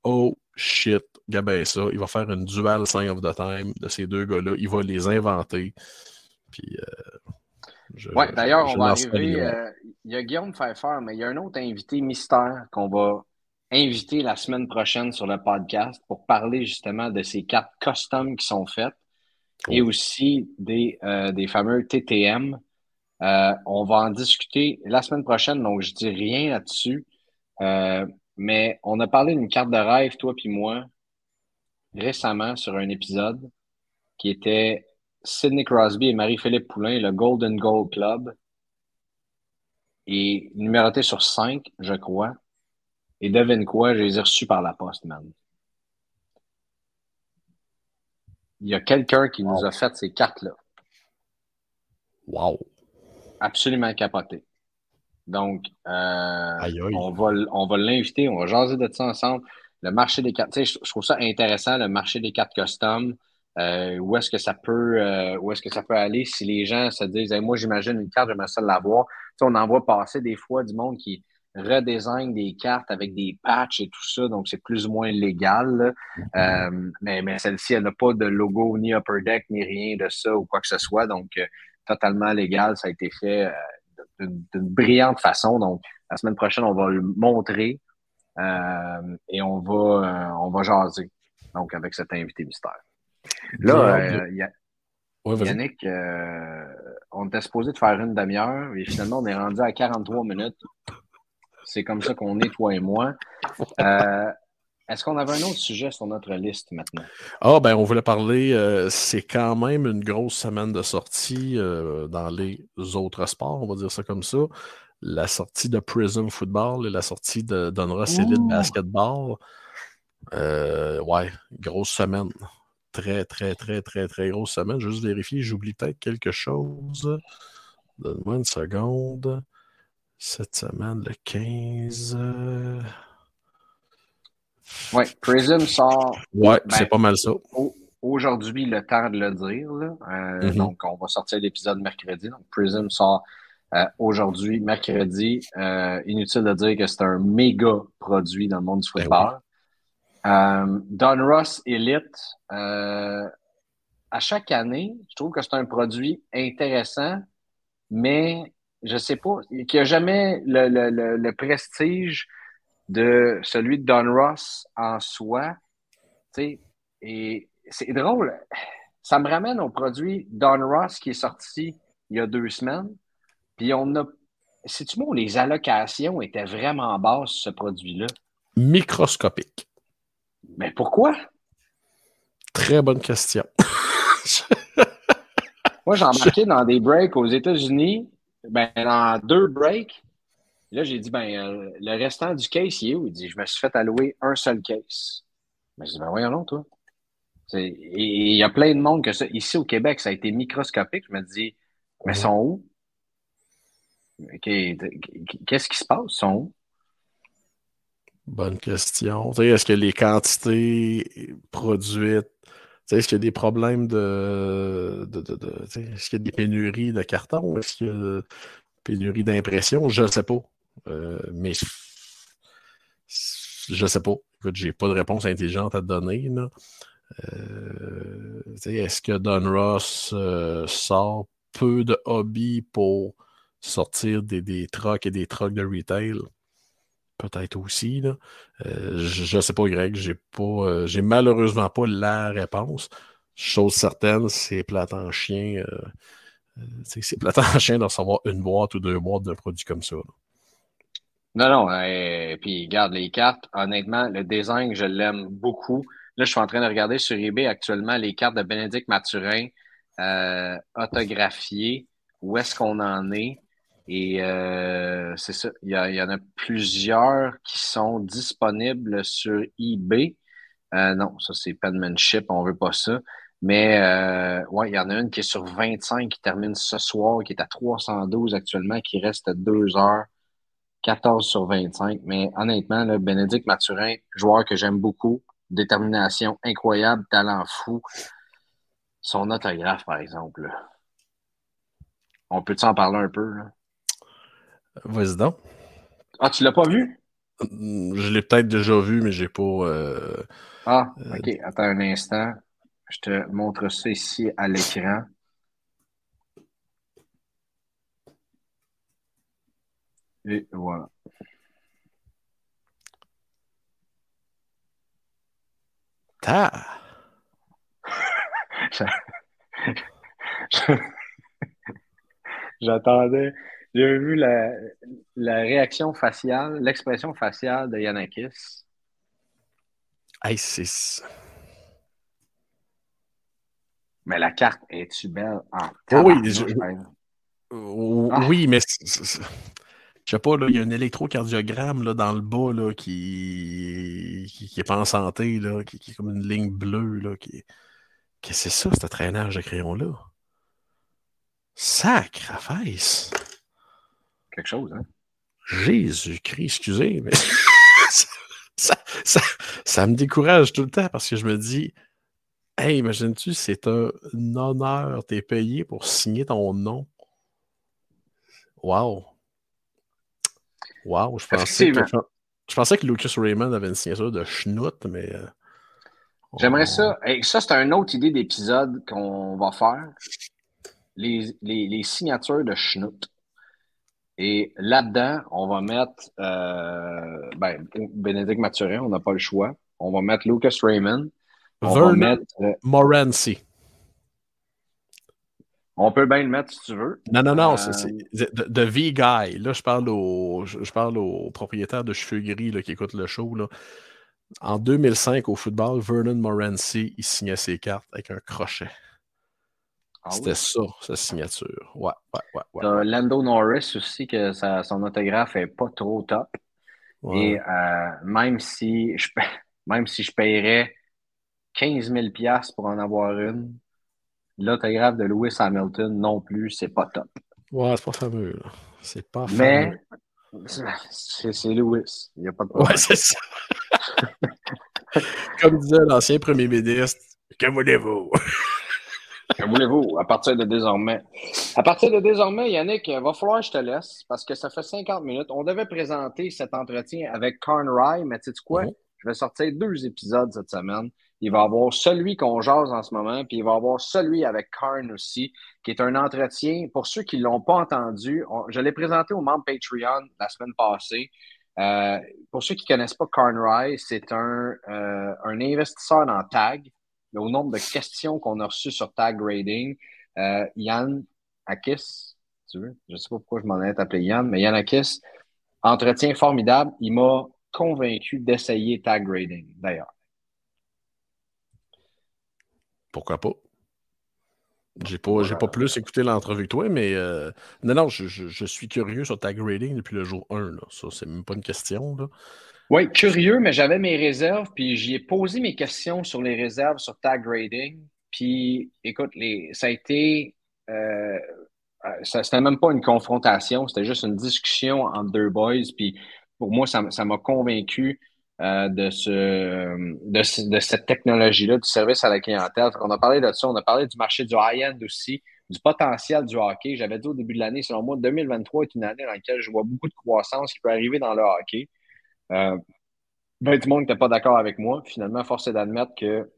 Oh shit, Gabin, ça, il va faire une dual Sign of the Time de ces deux gars-là, il va les inventer. Puis. Euh, ouais, d'ailleurs, on va arriver. Euh, il y a Guillaume Pfeiffer, mais il y a un autre invité mystère qu'on va inviter la semaine prochaine sur le podcast pour parler justement de ces cartes custom qui sont faites et aussi des, euh, des fameux TTM euh, on va en discuter la semaine prochaine, donc je dis rien là-dessus. Euh, mais on a parlé d'une carte de rêve, toi puis moi, récemment sur un épisode qui était Sidney Crosby et Marie-Philippe Poulain, le Golden Goal Club. Et numéroté sur 5, je crois. Et devine quoi, je les ai reçus par la poste, man. Il y a quelqu'un qui nous a fait ces cartes-là. Wow absolument capoté. Donc, euh, on va, on va l'inviter, on va jaser de ça ensemble. Le marché des cartes, tu sais, je trouve ça intéressant, le marché des cartes custom. Euh, où est-ce que ça peut euh, où est-ce que ça peut aller si les gens se disent moi j'imagine une carte, j'aimerais ça l'avoir. Tu sais, on en voit passer des fois du monde qui redesigne des cartes avec des patchs et tout ça, donc c'est plus ou moins légal. Mm-hmm. mais mais celle-ci, elle n'a pas de logo ni upper deck ni rien de ça ou quoi que ce soit. Donc, totalement légal. Ça a été fait euh, d'une brillante façon. Donc, la semaine prochaine, on va le montrer euh, et on va, euh, on va jaser. Donc, avec cet invité mystère. Là, Yannick, on était supposé de faire une demi-heure et finalement, on est rendu à 43 minutes. C'est comme ça qu'on est, toi et moi. Est-ce qu'on avait un autre sujet sur notre liste maintenant? Ah, ben, on voulait parler, euh, c'est quand même une grosse semaine de sortie euh, dans les autres sports, on va dire ça comme ça. La sortie de Prism Football et la sortie de Donruss Elite Basketball. Euh, ouais, grosse semaine. Très, très, très, très, très grosse semaine. Je vais juste vérifier, j'oublie peut-être quelque chose. Donne-moi une seconde. Cette semaine, le 15. Oui, Prism sort. Ouais, Ben, c'est pas mal ça. au- aujourd'hui le temps de le dire. là. Euh, Mhm. Donc, on va sortir l'épisode mercredi. Donc, Prism sort euh, aujourd'hui, mercredi. Euh, inutile de dire que c'est un méga produit dans le monde du Ben football. Don Ross Elite, à chaque année, je trouve que c'est un produit intéressant, mais je sais pas, qu'il n'y a jamais le, le- le- le prestige de celui de Don Ross en soi. Tu sais, et c'est drôle. Ça me ramène au produit Don Ross qui est sorti il y a deux semaines. Puis on a. Sais-tu moi, les allocations étaient vraiment basses ce produit-là? Microscopique. Mais pourquoi? Très bonne question. Moi, j'ai embarqué dans des breaks aux États-Unis, ben, dans deux breaks. Là, j'ai dit, ben, euh, le restant du case, il est où? Il dit, je me suis fait allouer un seul case. Ben, je dis, ben, voyons donc, toi. Et il y a plein de monde que ça. Ici au Québec, ça a été microscopique. Je me dis, mais ils sont où? Qu'est-ce qui se passe? Sont où? Bonne question. Est-ce que les quantités produites, est-ce qu'il y a des problèmes de. de, est-ce qu'il y a des pénuries de carton? Est-ce qu'il y a des pénuries d'impression? Je ne sais pas. Euh, mais je sais pas. Écoute, j'ai pas de réponse intelligente à te donner. Euh, est-ce que Don Ross euh, sort peu de hobby pour sortir des, des trucks et des trucks de retail? Peut-être aussi. Je ne sais pas, Greg. J'ai pas, j'ai malheureusement pas la réponse. Chose certaine, c'est plate en chien. c'est plate en chien de recevoir une boîte ou deux boîtes d'un produit comme ça. Non, non. euh, puis, garde les cartes. Honnêtement, le design, je l'aime beaucoup. Là, je suis en train de regarder sur eBay actuellement les cartes de Bénédicte Mathurin euh, autographiées. Où est-ce qu'on en est? Et euh, c'est ça. Il y, a- il y en a plusieurs qui sont disponibles sur eBay. Euh, non, ça, c'est penmanship. On veut pas ça. Mais euh, ouais, il y en a une qui est sur 25 qui termine ce soir, qui est à 312 actuellement, qui reste à 2 heures. 14 sur 25. Mais honnêtement, là, Bénédicte Mathurin, joueur que j'aime beaucoup, détermination incroyable, talent fou. Son autographe, par exemple. là. On peut s'en parler un peu? Vas-y donc. Ah, tu l'as pas vu? Je l'ai peut-être déjà vu, mais j'ai pas. euh, Ah, ok. Attends un instant. Je te montre ça ici à l'écran. Et voilà. Ah! J'attendais. J'ai vu la, la réaction faciale, l'expression faciale de Yanakis. C'est. Mais la carte est-tu belle en Oh oui, je- exemple? Oh, Ah. Oui, mais je sais pas, là, il y a un électrocardiogramme là, dans le bas là, qui... qui, qui est pas en santé, là, qui, qui est comme une ligne bleue. Là, qui... Qu'est-ce que c'est ça, ce traînage de crayon-là? Sacrifice! Quelque chose, hein? Jésus-Christ, excusez, mais ça, ça- ça me décourage tout le temps parce que je me dis, hey, imagines-tu, c'est un honneur, t'es payé pour signer ton nom? Wow. Wow, je pensais, que, Effectivement. je pensais que Lucas Raymond avait une signature de schnout, mais. euh, J'aimerais ça. Et ça, c'est une autre idée d'épisode qu'on va faire. Les, les, les signatures de Schnout. Et là-dedans, on va mettre euh, ben, Bénédicte Mathurin, on n'a pas le choix. On va mettre Lucas Raymond. On va mettre. euh, Morency. On peut bien le mettre si tu veux. Non, non, non, Euh, c'est de, de V-Guy. Là, je parle au, je, je parle au propriétaire de cheveux gris là, qui écoute le show. Là. En 2005, au football, Vernon Morency, il signait ses cartes avec un crochet. Ah oui? C'était ça, sa signature. Ouais, ouais, ouais. ouais, T'as ouais. Lando Norris aussi, que sa- son autographe est pas trop top. Ouais. Et euh, même si je même si je paierais 15 000 piastres pour en avoir une, l'autographe de Lewis Hamilton non plus, c'est pas top. Ouais, c'est pas fameux. là. C'est pas Mais fameux. C'est Lewis. Il n'y a pas de problème. Ouais, c'est ça. Comme disait l'ancien premier ministre, que voulez-vous? que voulez-vous? À partir de désormais. À partir de désormais, Yannick, il va falloir que je te laisse parce que ça fait 50 minutes. On devait présenter cet entretien avec Rye, mais tu sais quoi? Je vais sortir deux épisodes cette semaine. Il va avoir celui qu'on jase en ce moment, puis il va avoir celui avec Karn aussi, qui est un entretien. Pour ceux qui ne l'ont pas entendu, je l'ai présenté au membre Patreon la semaine passée. Euh, pour ceux qui ne connaissent pas Karn Rye, c'est un, euh, un investisseur dans Tag. Au nombre de questions qu'on a reçues sur Tag Grading, euh, Yann Akis, tu veux? Je ne sais pas pourquoi je m'en ai appelé Yann, mais Yann Akis, entretien formidable. Il m'a convaincu d'essayer Tag Grading, d'ailleurs. Pourquoi pas? J'ai pas, j'ai pas plus écouté l'entrevue que toi, mais euh, non, non, je, suis curieux sur ta grading depuis le jour 1. Là. Ça, c'est même pas une question. Là. Oui, curieux, mais j'avais mes réserves, puis j'y ai posé mes questions sur les réserves sur tag grading. Puis, écoute, les, ça a été. Euh, euh c'était même pas une confrontation, c'était juste une discussion entre deux boys. Puis, pour moi, ça m'a convaincu euh, de, ce, de, de cette technologie-là, du service à la clientèle. On a parlé de ça, on a parlé du marché du high-end aussi, du potentiel du hockey. J'avais dit au début de l'année, selon moi, 2023 est une année dans laquelle je vois beaucoup de croissance qui peut arriver dans le hockey. Euh, ben, tout le monde n'était pas d'accord avec moi. Finalement, force est d'admettre que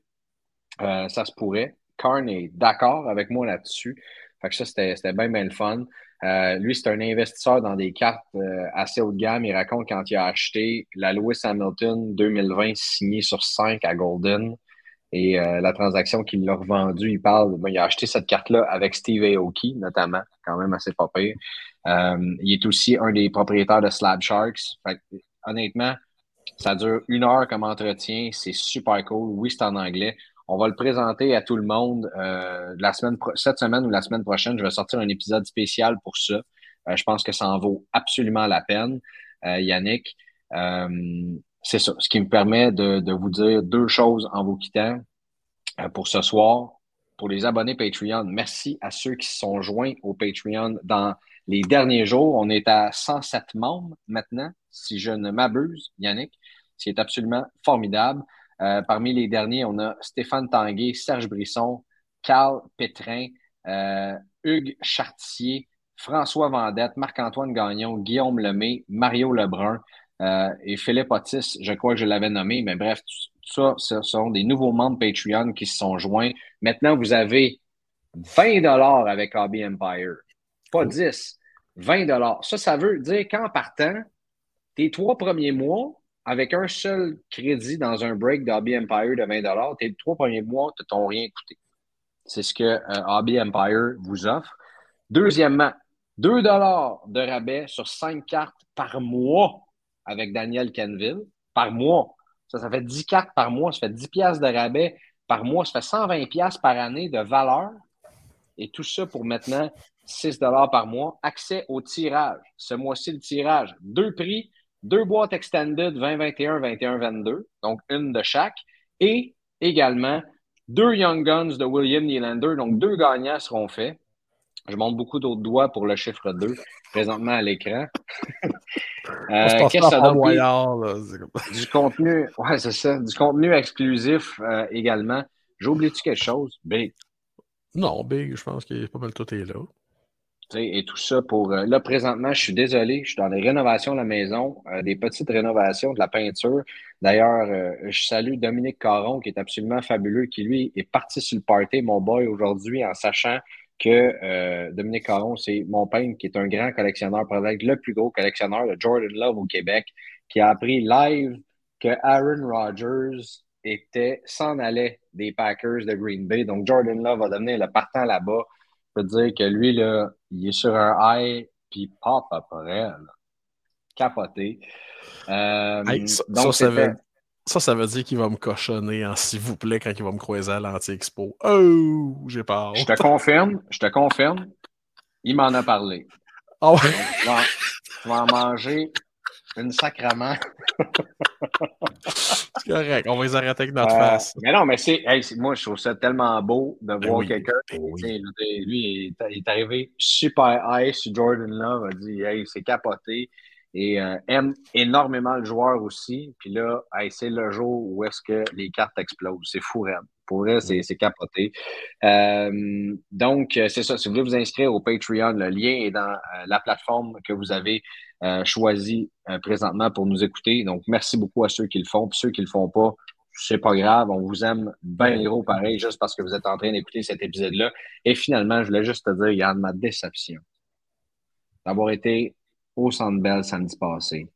euh, ça se pourrait. Karn est d'accord avec moi là-dessus. Fait que ça, c'était bien, bien le fun. Euh, lui, c'est un investisseur dans des cartes euh, assez haut de gamme. Il raconte quand il a acheté la Lewis Hamilton 2020 signée sur 5 à Golden et euh, la transaction qu'il l'a revendue, il parle, ben, il a acheté cette carte-là avec Steve Aoki, notamment, quand même assez pas pire. il est aussi un des propriétaires de Slab Sharks. Honnêtement, ça dure une heure comme entretien. C'est super cool. Oui, c'est en anglais. On va le présenter à tout le monde euh, la semaine cette semaine ou la semaine prochaine. Je vais sortir un épisode spécial pour ça. Euh, je pense que ça en vaut absolument la peine, euh, Yannick. c'est ça, ce qui me permet de, de, vous dire deux choses en vous quittant pour ce soir. Pour les abonnés Patreon, merci à ceux qui se sont joints au Patreon dans les derniers jours. On est à 107 membres maintenant, si je ne m'abuse, Yannick, ce qui est absolument formidable. Euh, parmi les derniers, on a Stéphane Tanguay, Serge Brisson, Carl Pétrin, euh, Hugues Chartier, François Vendette, Marc-Antoine Gagnon, Guillaume Lemay, Mario Lebrun euh, et Philippe Otis, je crois que je l'avais nommé, mais bref, tout ça, ce sont des nouveaux membres Patreon qui se sont joints. Maintenant, vous avez 20 dollars avec AB Empire, pas 10, 20 dollars. Ça, ça veut dire qu'en partant, tes trois premiers mois, avec un seul crédit dans un break d'Hobby Empire de 20 tes trois premiers mois ne t'ont rien coûté. C'est ce que euh, Hobby Empire vous offre. Deuxièmement, 2 de rabais sur 5 cartes par mois avec Daniel Canville. Par mois. Ça, ça fait 10 cartes par mois. Ça fait 10 piastres de rabais par mois. Ça fait 120 piastres par année de valeur. Et tout ça pour maintenant 6 par mois. Accès au tirage. Ce mois-ci, le tirage. Deux prix deux boîtes extended 2021, 21, 22, donc une de chaque, et également deux Young Guns de William Nylander, donc deux gagnants seront faits. Je montre beaucoup d'autres doigts pour le chiffre 2 présentement à l'écran. euh, Qu'est-ce que ça donne? Du contenu, ouais, c'est ça. Du contenu exclusif euh, également. J'ai oublié-tu quelque chose? Big. Non, Big, je pense que pas mal tout est là et tout ça pour. Euh, là, présentement, je suis désolé, je suis dans les rénovations de la maison, euh, des petites rénovations, de la peinture. D'ailleurs, euh, je salue Dominique Caron, qui est absolument fabuleux, qui lui est parti sur le party, mon boy, aujourd'hui, en sachant que Dominique Caron, c'est mon peintre, qui est un grand collectionneur, peut-être le plus gros collectionneur de Jordan Love au Québec, qui a appris live que Aaron Rodgers était, s'en allait des Packers de Green Bay. Donc, Jordan Love va devenir le partant là-bas. Dire que lui, là, il est sur un high, puis pop après, là. capoté. Euh, ça, donc ça, veut, ça, ça, veut, dire qu'il va me cochonner en s'il vous plaît quand il va me croiser à l'anti-expo. Oh, j'ai peur. Je te confirme, je te confirme, il m'en a parlé. Oh. je vais en manger une sacrament. c'est correct, on va les arrêter avec notre euh, face. Mais non, mais c'est. moi, je trouve ça tellement beau de ben voir quelqu'un. Ben lui, il est, arrivé super high sur Jordan Love, a dit Hey, c'est capoté. et euh, aime énormément le joueur aussi. Puis là, c'est le jour où est-ce que les cartes explosent. C'est fou, Red. Pour vrai, c'est, capoté. Euh, donc, c'est ça. Si vous voulez vous inscrire au Patreon, le lien est dans la plateforme que vous avez choisie présentement pour nous écouter. Donc, merci beaucoup à ceux qui le font. Puis ceux qui le font pas, c'est pas grave. On vous aime bien gros pareil, juste parce que vous êtes en train d'écouter cet épisode-là. Et finalement, je voulais juste te dire, a ma déception d'avoir été au Centre samedi passé.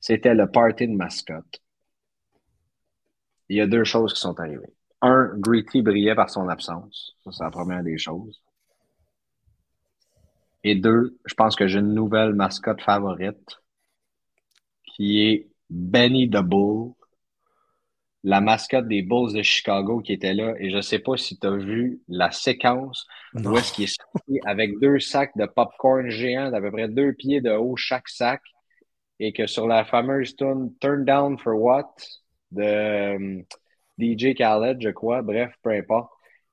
C'était le party de mascotte. Il y a deux choses qui sont arrivées. Un, Gritty brillait par son absence. Ça, c'est la première des choses. Et deux, je pense que j'ai une nouvelle mascotte favorite qui est Benny the Bull, la mascotte des Bulls de Chicago qui était là. Et je ne sais pas si tu as vu la séquence où est-ce qu'il est sorti avec deux sacs de popcorn géants d'à peu près deux pieds de haut chaque sac. Et que sur la fameuse tune Turn Down for What de euh, DJ Khaled, je crois, bref, peu importe,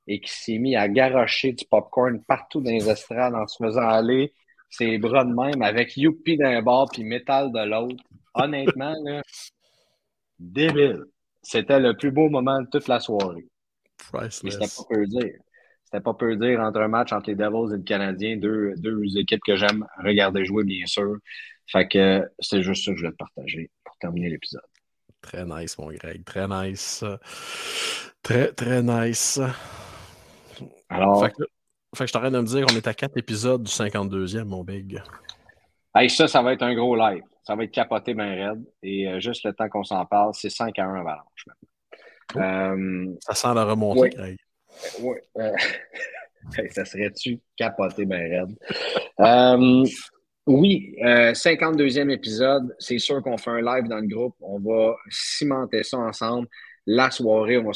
et qui s'est mis à garrocher du popcorn partout dans les estrades en se faisant aller ses bras de même avec Youpi d'un bord puis Metal de l'autre. Honnêtement, là, débile. C'était le plus beau moment de toute la soirée. C'était pas peu dire. C'était pas peu dire entre un match entre les Devils et le Canadien, deux, deux équipes que j'aime regarder jouer, bien sûr. Fait que c'est juste ça que je voulais te partager pour terminer l'épisode. Très nice, mon Greg. Très nice. Très, très nice. Alors. Fait que, fait que je t'arrête de me dire qu'on est à quatre épisodes du 52e, mon big. Hey, ça, ça va être un gros live. Ça va être capoté bien raide. Et euh, juste le temps qu'on s'en parle, c'est 5 à 1 Avalanche oh. euh, ça sent la remontée. Oui. Euh, ça serait-tu capoté bien raide? oui, 52e épisode. C'est sûr qu'on fait un live dans le groupe. On va cimenter ça ensemble la soirée, on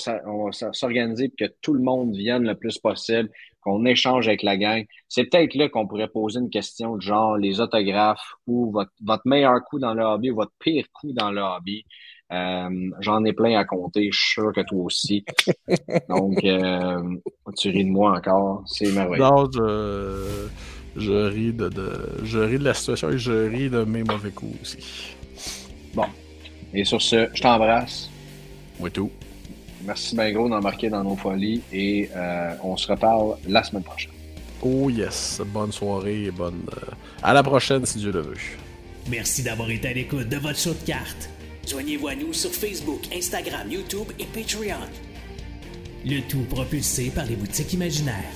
va s'organiser pour que tout le monde vienne le plus possible, qu'on échange avec la gang. C'est peut-être là qu'on pourrait poser une question de genre les autographes ou votre, meilleur coup dans le hobby ou votre pire coup dans le hobby. Euh, j'en ai plein à compter, je suis sûr que toi aussi. Donc, euh, tu ris de moi encore, c'est merveilleux. Non, je, ris de, je ris de la situation et je ris de mes mauvais coups aussi. Bon. Et sur ce, je t'embrasse. Moi tout. Merci bien gros d'embarquer dans nos folies et euh, on se reparle la semaine prochaine. Oh yes, bonne soirée et bonne... Euh, à la prochaine si Dieu le veut. Merci d'avoir été à l'écoute de votre show de cartes. Joignez-vous à nous sur Facebook, Instagram, YouTube et Patreon. Le tout propulsé par les boutiques imaginaires.